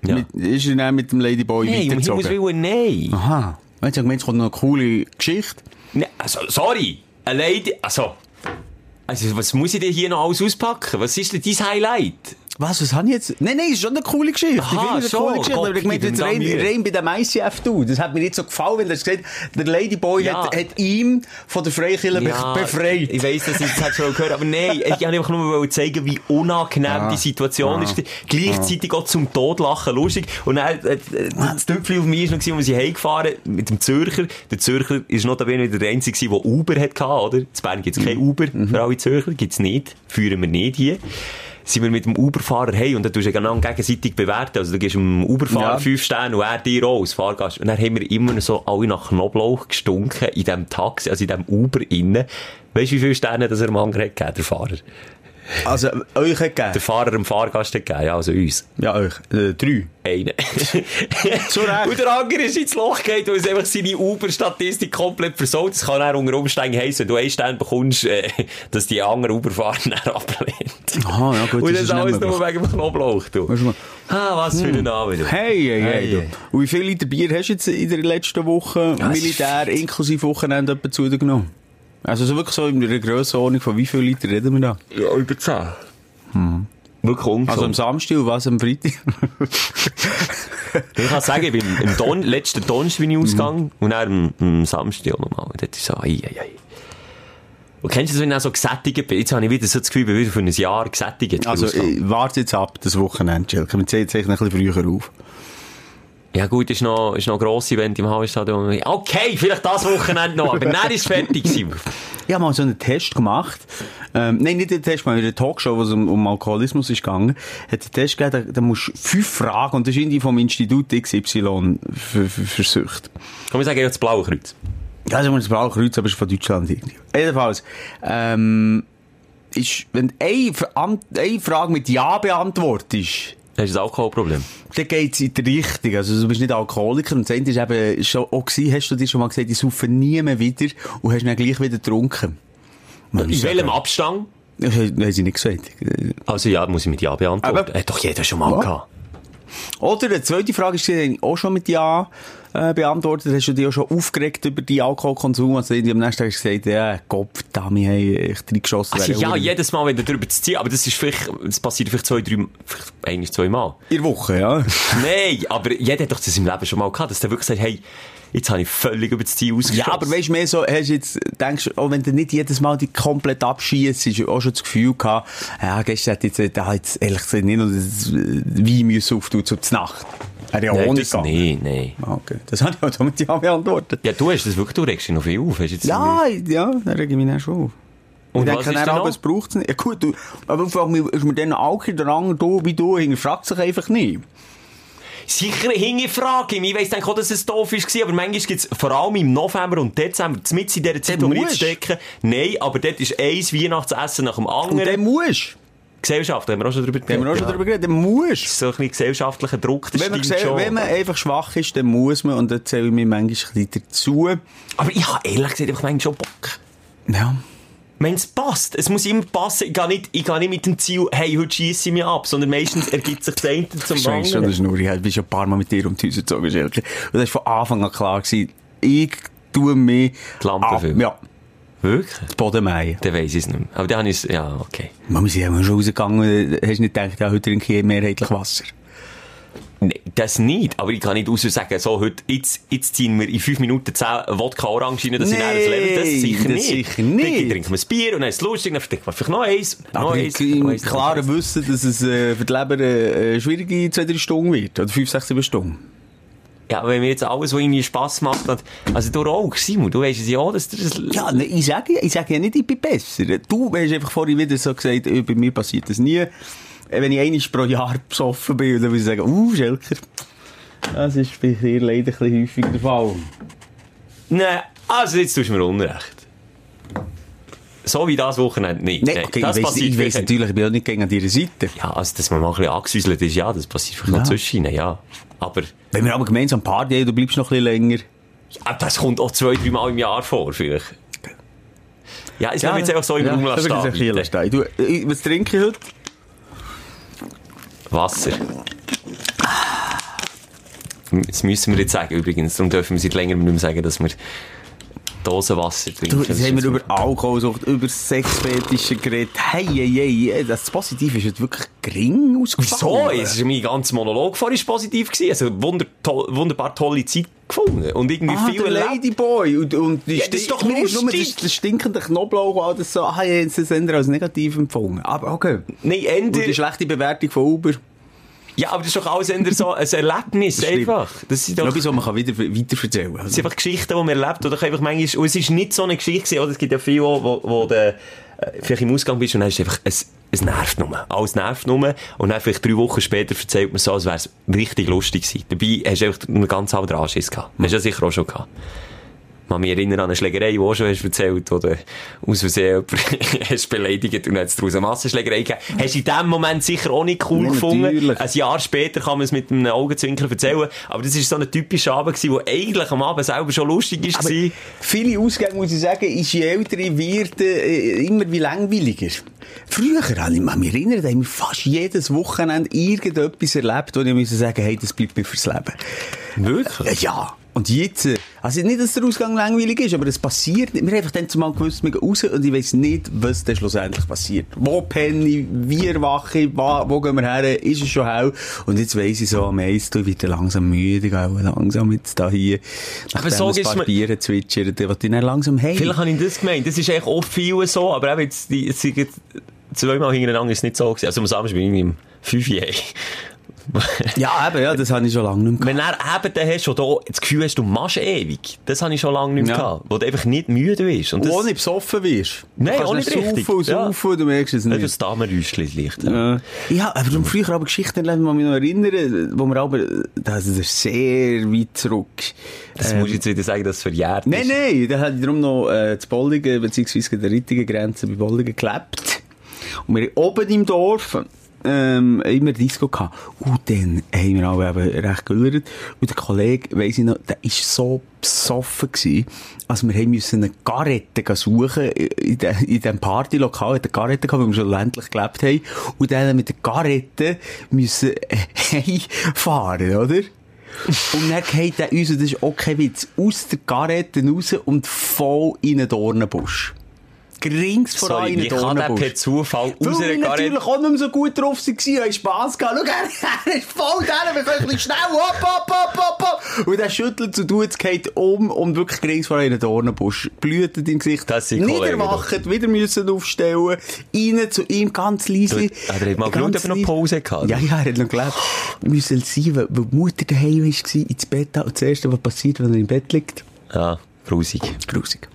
Ja. mit, ist er dann mit dem Ladyboy nein, um Himmels weitergezogen? Willen, nein. Aha. Habe gemeint, es kommt noch eine coole Geschichte. Ne, also, sorry. Lady, also, also, was muss ich denn hier noch alles auspacken? Was ist denn dein Highlight? Was, was habe ich jetzt? Nein, nein, ist schon eine coole Geschichte. Aha, ich finde es so, eine coole Geschichte. Gott, Aber ich meine jetzt rein, rein bei dem ICF du. Das hat mir nicht so gefallen, weil er hat gesagt, der Ladyboy Ja. hat, hat ihm von der Freikirche be- befreit. Ich weiss, dass ich das hätte schon gehört, aber nein, ich wollte einfach nur zeigen, wie unangenehm die Situation ist. Gleichzeitig auch zum Todlachen lustig. Und dann, äh, äh, das Tüpfchen auf mich war noch, als wir heimgefahren mit dem Zürcher. Der Zürcher ist noch der Einzige, der Uber hatte, oder? In Bern gibt es kein Uber für alle Zürcher, gibt es nicht. Führen wir nicht hier. Sind wir mit dem Uberfahrer hey und dann tust du genau gegenseitig bewerten. Also du gibst dem Uberfahrer Ja. fünf Sterne und er dir auch als Fahrgast. Und dann haben wir immer so alle nach Knoblauch gestunken in diesem Taxi, also in diesem Uber innen. Weißt du, wie viele Sterne das er am anderen hat der Fahrer? Also, euch hat gegeben? Der Fahrer dem Fahrgast hat gegeben, ja, also uns. Ja, euch. Äh, drei. Einen. Zu Recht. Und der andere ist ins Loch geht, weil es einfach seine Uber-Statistik komplett versaut. Das kann er unter Umständen heissen, wenn du einen Stern bekommst, äh, dass die andere Uber-Fahrer ablehnt. Aha, ja gut, Und das das alles nur wegen dem Knoblauch, du. Ah, was für ein Name, du. Hey, hey, hey. Hey. Und wie viele Liter Bier hast du jetzt in der letzten Woche Ja, Militär inklusive Wochenende etwa zu dir genommen? Also so wirklich so in einer Grössenordnung von wie viel Liter reden wir da? Ja, über 10. Wirklich ungesund. Also am Samstag und was am Freitag? Ich kann sagen, ich bin im Don letzten Donnerstag bin ich ausgegangen und dann am, am Samstag auch nochmal. Und dort ist so, ei, ei, ei. Und kennst du das, wenn ich so gesättigt bin? Jetzt habe ich wieder so das Gefühl, ich bin wieder für ein Jahr gesättigt. Also warte jetzt ab, das Wochenende, Jill. Wir ziehen jetzt echt ein bisschen früher auf. Ja gut, ist noch, ist noch ein grosses Event im Hallstadion. Okay, vielleicht das Wochenende noch, aber dann ist es fertig gewesen. Ich habe mal so einen Test gemacht. Ähm, nein, nicht einen Test, mal in einer Talkshow, wo es um, um Alkoholismus ist gegangen. Hat einen Test gegeben, da, da musst du fünf Fragen, und das ist irgendwie vom Institut XY für, für, für Sucht. Komm, ich sage jetzt das Blaue Kreuz. Ja, sagen wir das Blaukreuz, aber es ist von Deutschland irgendwie. Jedenfalls, ähm, ist, wenn du eine, eine Frage mit Ja beantwortest, Das ist ein Alkoholproblem. dann geht's in die Richtung. Also, du bist nicht Alkoholiker. Und das eine ist eben schon auch gewesen, hast du dir schon mal gesagt, ich saufe nie mehr wieder und hast dann gleich wieder getrunken. Man In welchem sagen- Abstand? Das haben sie nicht gesagt. Also ja, muss ich mit Ja beantworten. Aber- Hat doch jeder schon mal Ja. gehabt. Oder eine zweite Frage ist, auch schon mit Ja äh, beantwortet. Hast du dich auch schon aufgeregt über die Alkoholkonsum? Also, irgendwie am nächsten Tag hast du gesagt, ja, Gott, da, wir haben echt reingeschossen. Also ja, jedes Mal, wenn du drüber zu ziehen, aber das ist vielleicht, das passiert vielleicht zwei, drei, vielleicht ein, zwei Mal. In der Woche, ja. Nein, aber jeder hat doch das im Leben schon mal gehabt, dass der wirklich sagt, hey, jetzt habe ich völlig über das Ziel ausgeschossen. Ja, aber weißt du, mehr so, hast du jetzt, denkst, auch wenn du nicht jedes Mal die komplett abschießt, hast du auch schon das Gefühl gehabt, ja, gestern hat jetzt, da jetzt ehrlich gesagt nicht noch das Wein müssen auftun zur Nacht. Wäre ja auch Nein, nicht nein, nein. Ah, Okay. Das habe ich auch damit ja beantwortet. Ja, du hast das wirklich, du regst dich noch viel auf. Hast jetzt Ja, ja, dann rege ich mich dann schon auf. Und ich denke dann auch, es braucht es nicht. Ja gut, du, aber ich frage mich, ist mir dann auch der andere da, wie du, hinterfragt sich einfach nicht. Sicher hingefragt. Ich weiss denke auch, dass es doof war, aber manchmal gibt es vor allem im November und Dezember, mit in dieser Zeit, wo wir stecken. Nein, aber dort ist eins Weihnachtsessen nach dem Und anderen. dann musst Gesellschaft, da haben wir auch schon drüber Da haben wir auch schon ja. drüber geredet, dann musst So ein bisschen gesellschaftlicher Druck, das wenn man, schon. wenn man einfach schwach ist, dann muss man, und da zähle ich mir manchmal ein bisschen dazu. Aber ich habe ehrlich gesagt einfach manchmal schon Bock. Ja. Wenn es passt, es muss immer passen. Ich gehe nicht, ich gehe nicht mit dem Ziel, hey, heute schiesse ich mich ab, sondern meistens ergibt sich das eine zum Schweigst schon, anderen. das Schnur. Ich bin schon ein paar Mal mit dir um die Häuser gezogen. Und das war von Anfang an klar gewesen. Ich tue mich... Die Lampe ab-. Ja, Wirklich? das Boden mähen. Dann weiss ich es nicht mehr. Aber dann ich es, ja, okay. Man, wir sind ja schon rausgegangen, hast du nicht gedacht, ja, heute trinke ich mehrheitlich Wasser. Nee, das nicht. Aber ich kann nicht raus sagen, so, heute, jetzt, jetzt ziehen wir in fünf Minuten zehn Wodka Orange rein, dass ich Nee, dann das Level, das sicher das nicht. sicher nicht. Dann trinken wir ein Bier und dann ist es lustig, dann trinken wir vielleicht noch eins, noch Aber eins, im, klaren. Wissen, dass es äh, für die Leber äh, äh, schwierige zwei, drei Stunden wird. Oder fünf, sechs, sieben Stunden. Ja, wenn mir jetzt alles, was irgendwie Spass macht, und, also du auch, Simon, du weisst es ja auch, dass das... Ja, ne, ich sage, ich sage ja nicht, ich bin besser. Du hast einfach vorhin wieder so gesagt, äh, bei mir passiert das nie. Äh, Wenn ich einmal pro Jahr besoffen bin, dann würde ich sagen, uh, Schelker, Das ist bei dir leider ein bisschen häufiger der Fall. Nein, also jetzt tust du mir Unrecht. So wie das Wochenende nicht. Nein, okay, das ich weiss, ich weiss natürlich, ich bin auch nicht gegen an deiner Seite. Ja, also, dass man mal ein bisschen angesäuselt ist, ja, das passiert vielleicht Ja. noch zwischen ja. Aber Wenn wir aber gemeinsam Party haben, du bleibst noch ein bisschen länger. ja, das kommt auch zwei, drei Mal im Jahr vor, vielleicht. Ja, es ja, jetzt einfach so im Raum das lassen. stehen. Du, ich- was trinke ich heute? Wasser. Das müssen wir jetzt sagen, übrigens. Darum dürfen wir seit längerem nicht mehr sagen, dass wir Dosen Wasser trinken. Du, jetzt Das haben wir über Alkoholsucht, über Sexfetische geredet. Hey, hey, hey, das Positive ist jetzt wirklich gering Wieso? ausgefallen. Es ist mein ganzer Monolog vorhin ist positiv gewesen. Also, wunder, to wunderbar tolle Zeit gefunden. Und irgendwie Ah, viel. Ladyboy. Und, und die Ja, das ist doch mir ist nur das, das stinkende Knoblauch, all das so, ah, ich habe es als negativ empfunden. Aber okay. Nein, Und die Ende. schlechte Bewertung von Uber. Ja, aber das ist doch alles eher so ein Erlebnis, Das einfach. Das sind doch was man kann wieder weiter erzählen kann. Das sind einfach Geschichten, die man erlebt. Oder einfach manchmal, und es ist nicht so eine Geschichte oder? Es gibt ja viele, wo, wo du äh, vielleicht im Ausgang bist und dann ist es einfach, es, es nervt nur. Alles nervt nur. Und dann vielleicht drei Wochen später erzählt man so, als wäre es richtig lustig gewesen. Dabei hast du einfach einen ganz anderen Anschiss gehabt. Hast du ja sicher auch schon gehabt. Ich kann mich erinnern an eine Schlägerei, die du auch schon hast erzählt, du aus Versehen hast beleidigt und dann hat es daraus eine Massenschlägerei gegeben. Hast du in dem Moment sicher auch nicht cool Ja, gefunden. natürlich. Ein Jahr später kann man es mit einem Augenzwinkern erzählen. Aber das ist so ein typischer Abend der eigentlich am Abend selber schon lustig war. Aber viele Ausgänge, muss ich sagen, ist je älter ich werde, äh, immer wie langweiliger. Früher, habe ich mich erinnert, haben wir fast jedes Wochenende irgendetwas erlebt, wo ich musste sagen, hey, das bleibt mir fürs Leben. Wirklich? Äh, Ja. Und jetzt, äh, also nicht, dass der Ausgang langweilig ist, aber es passiert nicht. Wir haben einfach dann zumal gewusst, wir gehen raus und ich weiss nicht, was dann schlussendlich passiert. Wo penne ich, wie erwache ich, wo, wo gehen wir her, ist es schon hell? Und jetzt weiss ich so, am Eis, du wieder langsam müde, gell, langsam jetzt da hier, nachdem so ein paar Biere zwitschern, dann will ich dann langsam hey. Vielleicht habe ich das gemeint. Das ist eigentlich auch viel so, aber eben jetzt, die, jetzt zweimal hintereinander ist es nicht so gewesen. Also am Samstag bin ich im 5 Ja, eben, ja, das habe ich schon lange nicht mehr Wenn du eben hast, wo du das Gefühl hast, du machst ewig, das habe ich schon lange nicht mehr Ja. gehabt. Wo du einfach nicht müde bist. Und gehabt. das, Ohne besoffen wirst. Nein, du nicht richtig. saufen und Ja. saufen, du merkst es das ist nicht. das Damenräuschchen leicht. Ja, ja aber darum früher aber Geschichten erlebt, die mich noch erinnern, wo wir aber, das ist sehr weit zurück. Das muss ich jetzt wieder sagen, dass es verjährt Nein, ist. nein, da hatte ich darum noch äh, zu Bolligen, beziehungsweise der Rittigen Grenze bei Bolligen gelebt. Und wir oben im Dorf ähm, immer Disco gehabt. Und dann haben wir alle eben recht gelürt. Und der Kollege, weiss ich noch, der war so besoffen gewesen, also wir haben müssen eine Garette suchen in, de, in diesem Partylokal, in der Garette gehabt, weil wir schon ländlich gelebt haben. Und dann mit der Garette müssen äh, fahren, oder? Und dann geht er uns, das ist auch kein Witz, aus der Garette raus und voll in einen Dornenbusch. Grings vor allem in der Dornenbusch. per Zufall Weil wir natürlich auch nicht mehr so gut drauf waren, haben Spass gehabt. Schau, er ist voll da, wir können ein schnell, hopp, hopp, hopp, hopp, hopp. Und er schüttelt so, du, jetzt geht um und wirklich grings vor einen Dornenbusch. Blütet im Gesicht. Das sind erwacht, wieder müssen aufstellen. Rein zu ihm, ganz leise. Du- Ah, hat mal Ganz geschaut, ob er noch. Pause gehabt. Ja, ja, er hat noch gelebt. Wir müssen sein, weil, weil die Mutter daheim war, ins Bett. Und das Erste, was passiert, wenn er im Bett liegt, Ja, grusig. grusig.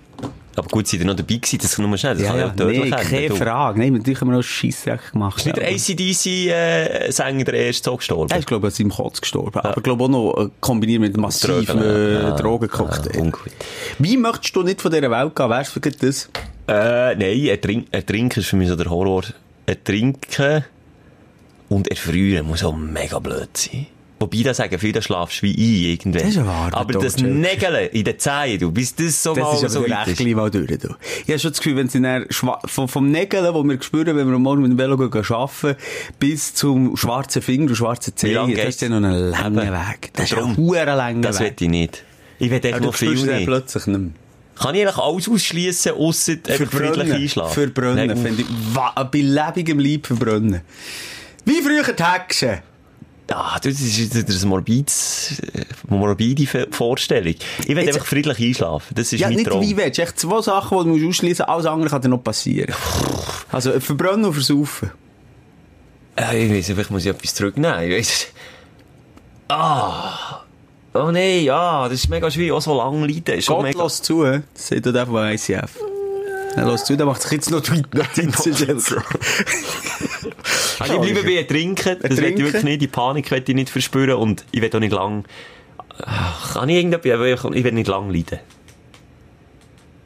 Aber gut, seid ihr noch dabei gewesen? Das nur schnell. Das Ja, kann ja, ja tödlich nee, keine du. Frage. Nein, natürlich haben wir noch Scheissdreck gemacht. Ist nicht der ACDC-Sänger der erste so gestorben? Er ist, glaube ich, an seinem Kotz gestorben. Aber, glaube auch noch äh, kombiniert mit massiven äh, ja. Drogencocktail. Ja. Wie möchtest du nicht von dieser Welt gehen? Wärst du für das? Äh, nein, ertrink, ertrinken ist für mich so der Horror. Ertrinken und erfrieren muss auch mega blöd sein. Wobei, da sagen viele, da schlafst du wie ein, irgendwann. Das ist ein Wahrer, Aber das. Nägeln in den Zehen, du, bis das so Das mal ist so weit ist. mal durch. Du. Ich habe schon das Gefühl, wenn sie dann vom, vom Nägeln, wo wir spüren, wenn wir morgen mit dem Velo gehen, arbeiten, bis zum schwarzen Finger und schwarzen Zehen, das ist ja noch ein langer. Weg. Das ist ein langer Das will Weg. ich nicht. Ich will du noch viel dann nicht. plötzlich nicht mehr. Kann ich eigentlich alles ausschliessen, ausser einfach friedlich einschlafen? Verbrennen, finde ich. Bei lebendigem Leib verbrennen. Wie früher die Hexen. Ah, das ist eine morbides, äh, morbide Vorstellung. Ich will Jetzt- einfach friedlich einschlafen. Das ist Ja, mein nicht Traum. wie willst. Echt zwei Sachen, die du musst ausschließen musst. Alles andere kann dir noch passieren. Also, verbrennen und versaufen. Äh, ich weiss, vielleicht muss ich etwas zurücknehmen. Ich weiss. Ah. Oh nein, ja, das ist mega schwierig. Auch so lange leiden. Ist Gott mega... lässt zu, das sagt der von ICF. Er lässt zu, der macht sich jetzt noch Notizen. Also ich bleibe bei Ertrinken. Das will ich wirklich nicht. Die Panik will ich nicht verspüren. Und ich will auch nicht lang... Kann ich irgendetwas... Ich will nicht lang leiden.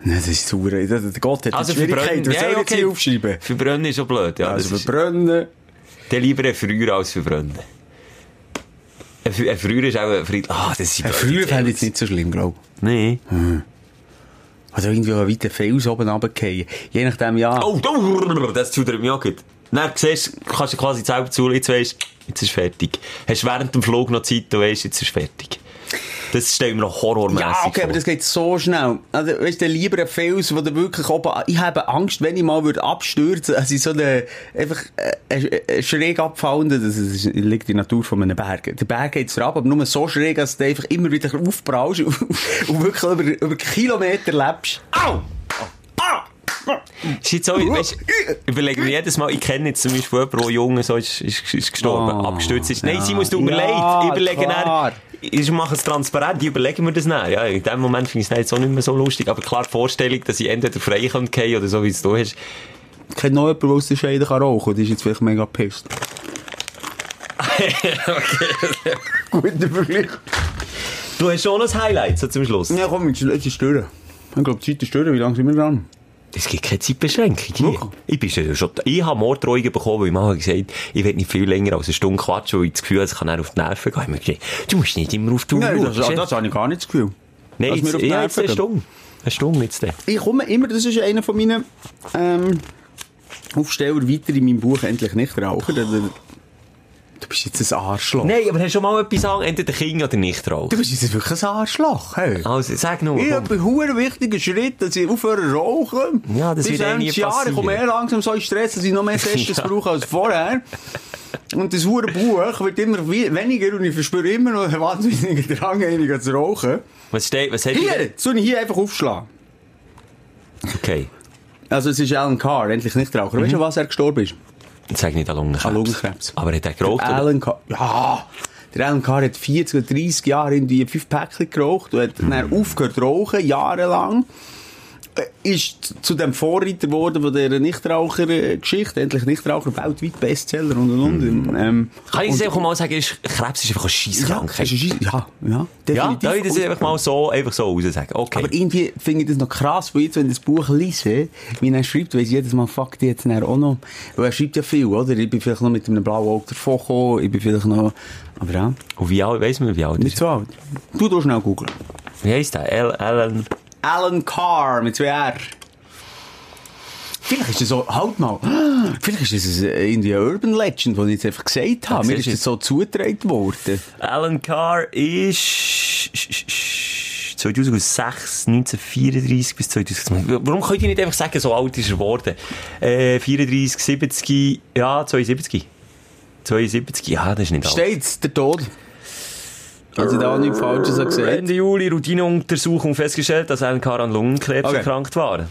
Nein, das ist sauer. Der Gott hat Also Schwierigkeiten. Was soll ich okay. aufschreiben? Verbrennen ist schon blöd, ja. Also verbrennen. dann lieber früher als verbrennen. Ein Fr- ein Früher ist auch ein Fried... Ah, das ist Ja, früher fände ich nicht so schlimm, glaube ich. Nee. Also irgendwie einen weiten Fels oben runterfallen. Je nachdem, ja. Oh, das zudert mich auch gut. Dann siehst du, kannst du quasi selber zu, jetzt weisst, jetzt ist fertig. Hast während dem Flug noch Zeit, du weisst, jetzt ist fertig. Das stellen wir noch horrormäßig Ja, okay, vor. aber das geht so schnell. Also, weißt du, lieber ein Fels, wo du wirklich oben, ich habe Angst, wenn ich mal würde abstürzen, also so eine, einfach, äh, äh, schräg abfallende, das ist, liegt in der Natur von einem Berg. Der Berg geht ab, aber nur so schräg, dass du einfach immer wieder aufbrauchst und, und wirklich über, über Kilometer lebst. Au! Ist jetzt so, weißt, überlege mir jedes Mal, ich kenne jetzt zum Beispiel jemanden, der jung so ist, ist, ist gestorben, Oh, abgestürzt ist. Nein, ja. sie muss tut mir Ja, leid. Ich überlege dann, ich mache es transparent, ich überlege mir das dann. Ja, in dem Moment finde ich es jetzt auch nicht mehr so lustig. Aber klar, die Vorstellung, dass ich entweder frei kann gehen oder so, wie es du hast. Ich kenne noch jemanden, der aus der Scheide kann rauchen, die ist jetzt vielleicht mega pisst. Guter Vergleich. Du hast schon ein Highlight, so zum Schluss. Ja, komm, jetzt ist durch. Ich glaube, die Zeit ist durch. Wie lange sind wir dran? Es gibt keine Zeitbeschränkung hier. Ich bin schon, schon, ich habe Morddrohungen bekommen, weil ich mal gesagt ich will nicht viel länger als eine Stunde quatschen, weil ich das Gefühl habe, ich kann dann auf die Nerven gehen. Ich habe gesagt, du musst nicht immer auf die Uhr Nein, das, Chef. das habe ich gar nicht das Gefühl. Nein, jetzt, auf die ja, jetzt Nerven eine. Stunde. Eine Stunde jetzt dann. Ich komme immer, das ist einer von meinen ähm, Aufsteller weiter in meinem Buch «Endlich nicht rauchen». Du bist jetzt ein Arschloch. Nein, aber hast du schon mal etwas sagen, entweder Kind oder nicht rauchen? Du bist jetzt wirklich ein Arschloch. Hey. Also, sag nur. Ich habe einen wichtigen Schritt, dass ich aufhöre rauchen. Ja, das Bis wird eh nie des Jahres. Ich komme passieren. eher langsam so in Stress, dass ich noch mehr Sessions Ja. brauche als vorher. Und das hure Buch wird immer we- weniger und ich verspüre immer noch einen wahnsinnigen Drang, einiger zu rauchen. Was steht, was hat Hier, soll ich hier einfach aufschlagen? Okay. Also es ist Alan Carr, endlich nicht Raucher. Weißt du, was er gestorben ist? Sag nicht an Lungenkrebs. An Lungenkrebs. Aber hat er geraucht? oder? Alan Carr, ja, der Alan Carr hat 40 oder 30 Jahre in die fünf Päckchen geraucht und hat dann aufgehört zu rauchen, jahrelang. Äh, Ist zu dem Vorreiter geworden von dieser Nichtraucher-Geschichte. Endlich Nichtraucher, weltweit Bestseller und und und. Ähm, Kann ich es einfach mal sagen, ist, Krebs ist einfach eine ja, Scheisskrankheit. ja, ja, Ja, definitiv. darf ich das einfach mal so, einfach so raus sagen? Okay. Aber irgendwie finde ich das noch krass, weil jetzt, wenn ich das Buch lese, wie er schreibt, weiss ich jedes Mal, fuck, die jetzt auch noch. Weil er schreibt ja viel, oder? Ich bin vielleicht noch mit einem blauen Auge davon gekommen, ich bin vielleicht noch, aber ja, Und wie alt, weiss man, wie alt nicht ist so alt. Du darfst schnell googeln. Wie heisst der? Al- Alan... Alan Carr mit zwei R. Vielleicht ist das so, halt mal, vielleicht ist das ein- irgendwie eine Urban Legend, die ich jetzt einfach gesagt habe. Mir ist das so zugetragen worden. Alan Carr ist 2006, 1934 bis 2020. Warum könnt ihr nicht einfach sagen, so alt ist er geworden? Äh, 34, 70, ja, 72. 72, ja, das ist nicht alt. Steht's, der Tod? Also da auch nichts Falsches gesagt. Ende Juli Routineuntersuchung festgestellt, dass Alan Carr an Lungenkrebs Okay. erkrankt war.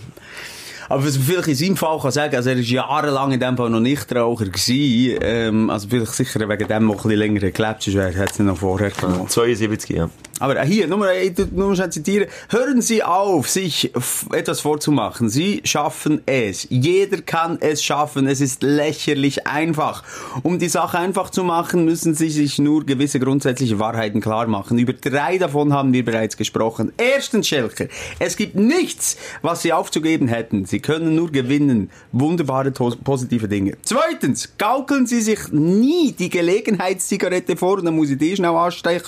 Aber was man vielleicht in seinem Fall kann sagen, also er ist jahrelang in dem Fall noch Nichtraucher gewesen, ähm, also vielleicht sicher wegen dem noch ein bisschen länger gelebt, sonst hätte es ihn noch vorher gemacht. 72, ja. Aber hier, nur, tu- nur schnell zitieren. Hören Sie auf, sich etwas vorzumachen. Sie schaffen es. Jeder kann es schaffen. Es ist lächerlich einfach. Um die Sache einfach zu machen, müssen Sie sich nur gewisse grundsätzliche Wahrheiten klar machen. Über drei davon haben wir bereits gesprochen. Erstens, Schelker, es gibt nichts, was Sie aufzugeben hätten. Sie können nur gewinnen. Wunderbare, positive Dinge. Zweitens, gaukeln Sie sich nie die Gelegenheitszigarette vor. Und dann muss ich die schnell anstacheln,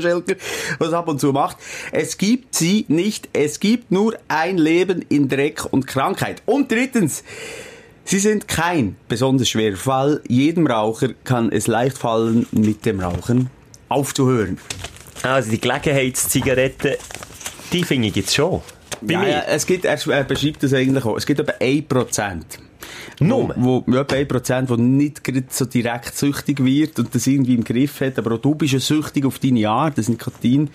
Schelker, was ab und zu macht. Es gibt sie nicht. Es gibt nur ein Leben in Dreck und Krankheit. Und drittens, Sie sind kein besonders schwerer Fall. Jedem Raucher kann es leicht fallen, mit dem Rauchen aufzuhören. Also die Gelegenheitszigarette, die finde ich jetzt schon. Bei Ja, mir. ja, es gibt, er, beschreibt das eigentlich auch. Es gibt etwa 1%. Nur? Wo, wo, etwa 1%, wo nicht so direkt süchtig wird und das irgendwie im Griff hat. Aber auch du bist ja süchtig auf deine Art, das Nikotin.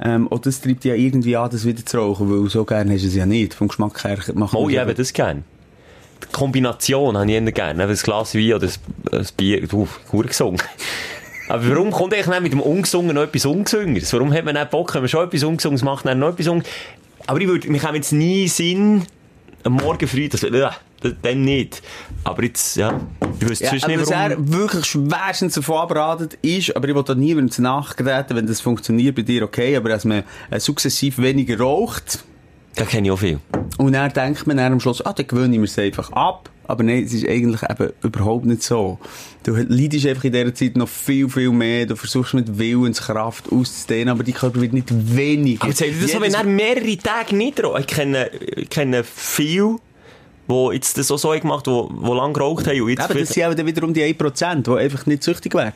Ähm, und das treibt ja irgendwie an, das wieder zu rauchen, weil so gerne hast du es ja nicht. Vom Geschmack her macht Oh, ich habe das gern. Die Kombination habe ich eher gerne. Eben Ein Glas Wein oder ein, ein Bier. Du, gut gesungen. Aber warum kommt eigentlich nicht mit dem Ungesungen noch etwas Ungesüngeres? Warum hat man nicht Bock, wenn man schon etwas Ungesungenes macht, dann noch etwas Ungesungenes? Aber ich würde, mir käme jetzt nie Sinn, am Morgen früh, das, äh, dann nicht. Aber jetzt, ja, ich wüsste Ja, sonst aber nicht, was warum. er wirklich schwerstens davon abratet ist, aber ich will da niemandem nachtreten, wenn das funktioniert bei dir, okay, aber dass man äh, sukzessiv weniger raucht, Da kenne ich auch viel. und dann denkt man dann am Schluss, ah, dann gewöhne ich mir es einfach ab. Aber nein, es ist eigentlich eben überhaupt nicht so. Du leidest einfach in dieser Zeit noch viel, viel mehr. Du versuchst mit Willenskraft auszudehnen, aber die Körper wird nicht weniger. Aber sagt ihr das wenn er mehrere Tage nicht raucht? Ich kenne, ich kenne viele, die jetzt das auch so gemacht haben, die, die lange geraucht haben und jetzt Eben, das sind auch dann wiederum die 1%, die einfach nicht süchtig werden.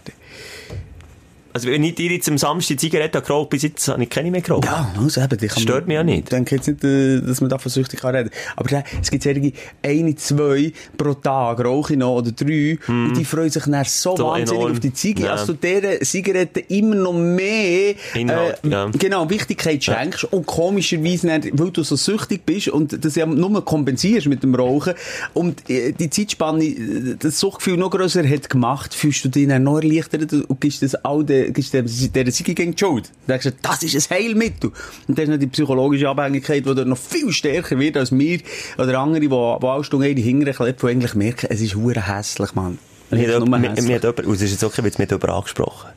Also wenn ich dir jetzt am Samstag Zigarette geraucht bis jetzt habe ich keine mehr geraucht. Ja, also eben, die kann man- Stört mich ja nicht. Ich denke jetzt nicht, äh, dass man davon süchtig kann reden. Aber dann, es gibt solche, eine, zwei pro Tag rauche ich noch, oder drei, und die freuen sich dann so. So wahnsinnig enorm. auf die Ziege, Ja. als du dieser Zigarette immer noch mehr, Inhalt, ja. genau, Wichtigkeit schenkst, und komischerweise dann, weil du so süchtig bist, und das ja nur kompensierst mit dem Rauchen, und äh, die Zeitspanne, äh, das Suchtgefühl noch grösser hat gemacht, fühlst du dich dann noch erleichtert und gibst das all den, gibst der, der Ziege gegen die Schuld. Du denkst, das ist ein Heilmittel. Und das ist noch die psychologische Abhängigkeit, die dann noch viel stärker wird als wir oder andere, die, die alle Stunden eine hingern klebt, die eigentlich merken, es ist hure hässlich, Mann. Mir hat, jemand- mir, mir und das ist jetzt okay, weil es mir hat jemand angesprochen.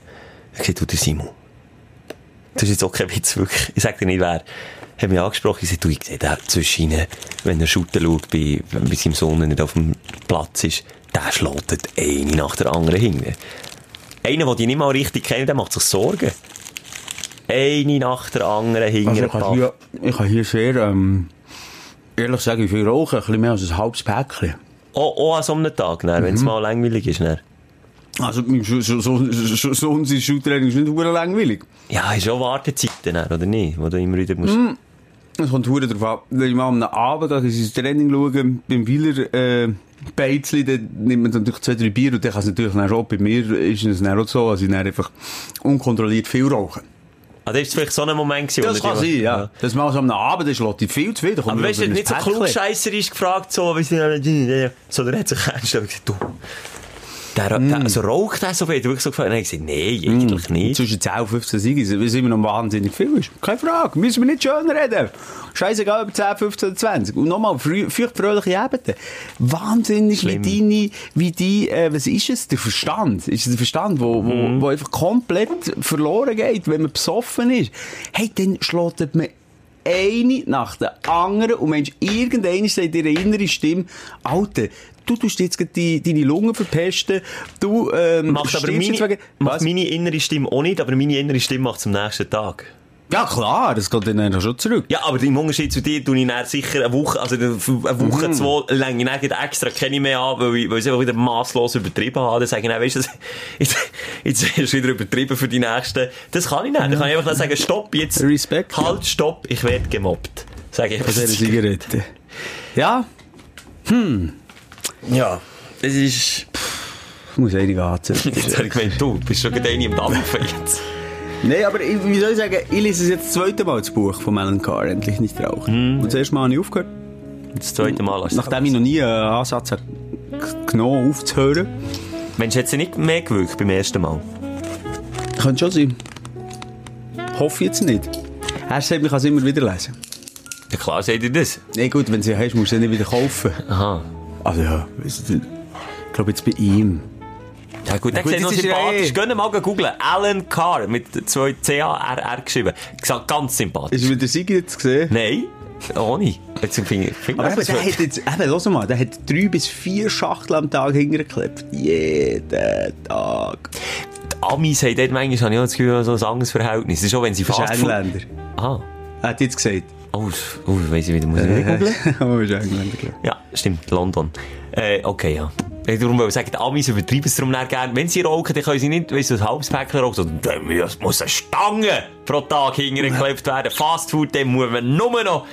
Er gesagt, du, der Simon. Das ist jetzt auch kein Witz, wirklich. Ich sag dir nicht, wer. Hat mich angesprochen, ich sagte, du, ich sehe da zwischen ihnen, wenn er shooten schaut, bei, wenn bei seinem Sohn nicht auf dem Platz ist, der schlotet eine nach der anderen hinten. Einer, den die nicht mal richtig kennen, der macht sich Sorgen. Eine nach der anderen hinten. Also ich, kann hier, ich kann hier sehr, ähm, ehrlich sagen, wie viel rauchen, ein bisschen mehr als ein halbes Päckchen. Auch, auch an so einem Tag, ne, wenn es Mhm. mal langweilig ist. Ne. Also, so, so, so, unser Schultraining ist nicht hure langweilig. Ja, ist auch Wartezeiten, oder nicht? Wo du immer wieder musst. Mhm. Es kommt hure drauf an. Wenn ich mal am Abend gehe, ins Training schauen, beim Wieler, äh, Beizli, dann nimmt man natürlich zwei, drei Bier und dann kann es natürlich dann auch, bei mir ist es dann auch so, dass ich dann einfach unkontrolliert viel rauche. Ah, das ist vielleicht so ein Moment gewesen, Das kann sein, ja. Das mal so am Abend, das schlägt viel zu viel. Aber weißt du, nicht so klugscheisserisch gefragt, so, wie sie, sondern er hat sich ernst gesagt, du, der, Mm. der, also raucht er so viel? Hat wirklich so gefragt? Er hat gesagt, nee, eigentlich nicht. Zwischen 10 und 15 Siege, es immer noch wahnsinnig viel ist. Keine Frage, müssen wir nicht schön reden. Scheißegal, über 10, 15 oder 20. Und nochmal, feucht fröhliche Abende. Wahnsinnig, wie Schlimm. deine, wie die, äh, was ist es? Der Verstand. Ist es der Verstand, wo, wo, Mhm. wo einfach komplett verloren geht, wenn man besoffen ist? Hey, dann schlägt man eine nach der anderen und Mensch, irgendeine sagt ihre innere Stimme, Alter, du tust jetzt die, deine Lungen verpesten, du, ähm, Macht aber meine, wegen- macht Was? meine innere Stimme auch nicht, aber meine innere Stimme macht es am nächsten Tag. Ja, klar, das geht dann schon zurück. Ja, aber im Unterschied zu dir tue ich dann sicher eine Woche, also eine Woche, Mhm. zwei, länge ich extra keine mehr an, weil ich, weil ich es einfach wieder masslos übertrieben habe. Dann sage ich dann, weißt du, das- jetzt, jetzt ist es wieder übertrieben für die Nächsten. Das kann ich nicht. Dann kann ich einfach dann sagen, stopp, jetzt. Respekt, ja. Halt, stopp, ich werde gemobbt. Sage ich Von dieser Zigarette. Ja, Ja. Das ist, ich muss einige anziehen. jetzt habe ich gemeint, du bist schon gerade eine im Dampfen jetzt. Nein, aber ich, wie soll ich sagen, ich lese es jetzt das zweite Mal, das Buch von Alan Carr, endlich nicht rauchen. Und das erste Mal habe ich aufgehört, Das zweite Mal hast du nachdem ich noch nie einen Ansatz habe genommen aufzuhören. Mensch, hat sie nicht mehr gewirkt beim ersten Mal? Könnte schon sein. Hoffe jetzt nicht. Er sagt, ich kann es immer wieder lesen. Ja klar, seht ihr das? Nee, gut, wenn du sie hast, musst du sie nicht wieder kaufen. Aha. Also ja, ich glaube jetzt bei ihm. Ja gut, der sieht noch sympathisch. eh- Gehen mal googeln. Alan Carr mit zwei C-A-R-R geschrieben. Gesagt, ganz sympathisch. Ist wieder Sieger jetzt gesehen? Nein, ohne. Jetzt finde ich, Aber eben, der hat jetzt, eben, lass mal, der hat drei bis vier Schachtel am Tag hingeklebt. Jeden Tag. die Amis haben dort manchmal, habe ich auch das Gefühl, so ein anderes Verhältnis. Das ist auch, wenn sie Das ist fast. Engländer. Aha. Er hat jetzt gesagt. Oh, oh weiss ich wieder, muss ich wieder googeln? Oh, ist Engländer, glaube Ja, stimmt, London. Äh, okay, ja. Ich darum wollte ich sagen, die Amis übertreiben es darum nicht gerne. Wenn sie rauchen, dann können sie nicht, weißt du, ein halbes Päckchen rauchen, sondern dann muss- eine Stange pro Tag hingeklebt werden. Fast Food, dann muss man nur noch...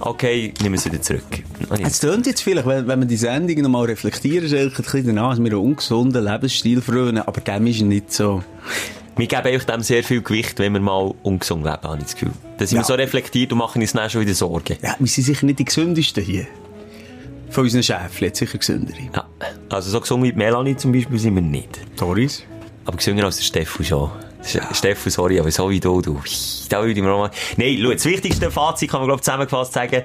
Okay, nehmen wir es wieder zurück. Ah. Es tönt jetzt vielleicht, wenn, wenn man die Sendung noch mal reflektieren, ist eigentlich ein bisschen danach, dass wir einen ungesunden Lebensstil frönen, aber dem ist nicht so. Wir geben euch dem sehr viel Gewicht, wenn wir mal ungesund leben, habe ich das Gefühl. Dann sind Ja. wir so reflektiert und machen uns dann schon wieder Sorgen. Ja, wir sind sicher nicht die gesündesten hier. Von unseren Schäfchen, sicher gesündere. Ja. Also so gesund wie Melanie zum Beispiel sind wir nicht. Doris? Aber gesünder als der Steffu schon. Steffu, sorry, aber so wie du, du. Da würde ich mir auch mal... Nein, schau, das wichtigste Fazit kann man, glaube ich, zusammengefasst sagen.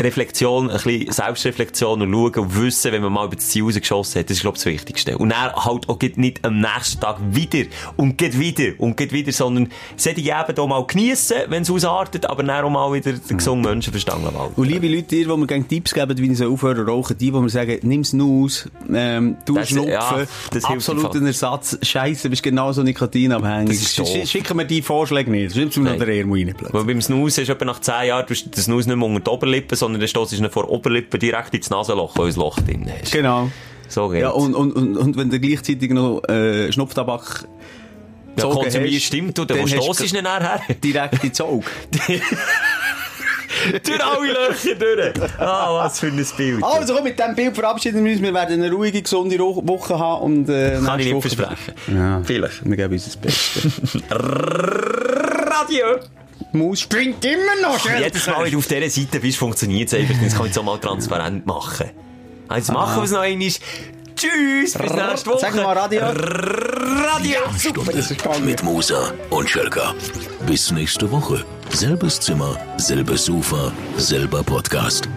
Reflexion, ein bisschen Selbstreflexion und schauen und wissen, wenn man mal über das Ziel rausgeschossen hat, das ist, glaube ich, das Wichtigste. Und dann halt auch nicht am nächsten Tag wieder und geht wieder und geht wieder, sondern sollte ich eben auch mal geniessen, wenn es ausartet, aber dann auch mal wieder den gesunden Menschenverstand walten. Und liebe Leute, die, mir gerne Tipps geben, wie ich aufhören zu rauchen, die, die mir sagen, nimm's aus, ähm, du Das- schnupfen, ja, das im Fall. Ersatz, scheisse, bist genauso nikotinabhängig. Das. Sch- Schicken wir die Vorschläge nicht, sonst müssen wir noch Ehrmo reinplatzen. Weil beim Snus ist etwa nach 10 Jahren, du den Snus nicht mehr unter die Oberlippe, sondern dann stoßt du vor der Oberlippe direkt ins Nasenloch, weil ein Loch drin. Genau. So geht's. Ja, und, und, und, und wenn du gleichzeitig noch äh, Schnupftabak ja, gezogen konsumiert hast, stimmt, du, dann stoßt du- nachher? direkt ins Auge. durch alle Löcher durch. Ah, was für ein Bild. Also komm, mit diesem Bild verabschieden wir uns. Wir werden eine ruhige, gesunde Woche haben. Und, äh, Kann ich nächste nicht Woche- versprechen. Ja. Vielleicht. Wir geben uns das Beste. Radio! Maus springt immer noch, Jedes Mal, wenn du auf dieser Seite bist, funktioniert es einfach. Das kann ich so mal transparent machen. Also machen wir es noch einmal. Tschüss, bis nächste Woche. Sag mal Radio. Radio! Sprechstunde mit Musa und Schelka. Bis nächste Woche. Selbes Zimmer, selbes Sofa, selber Podcast.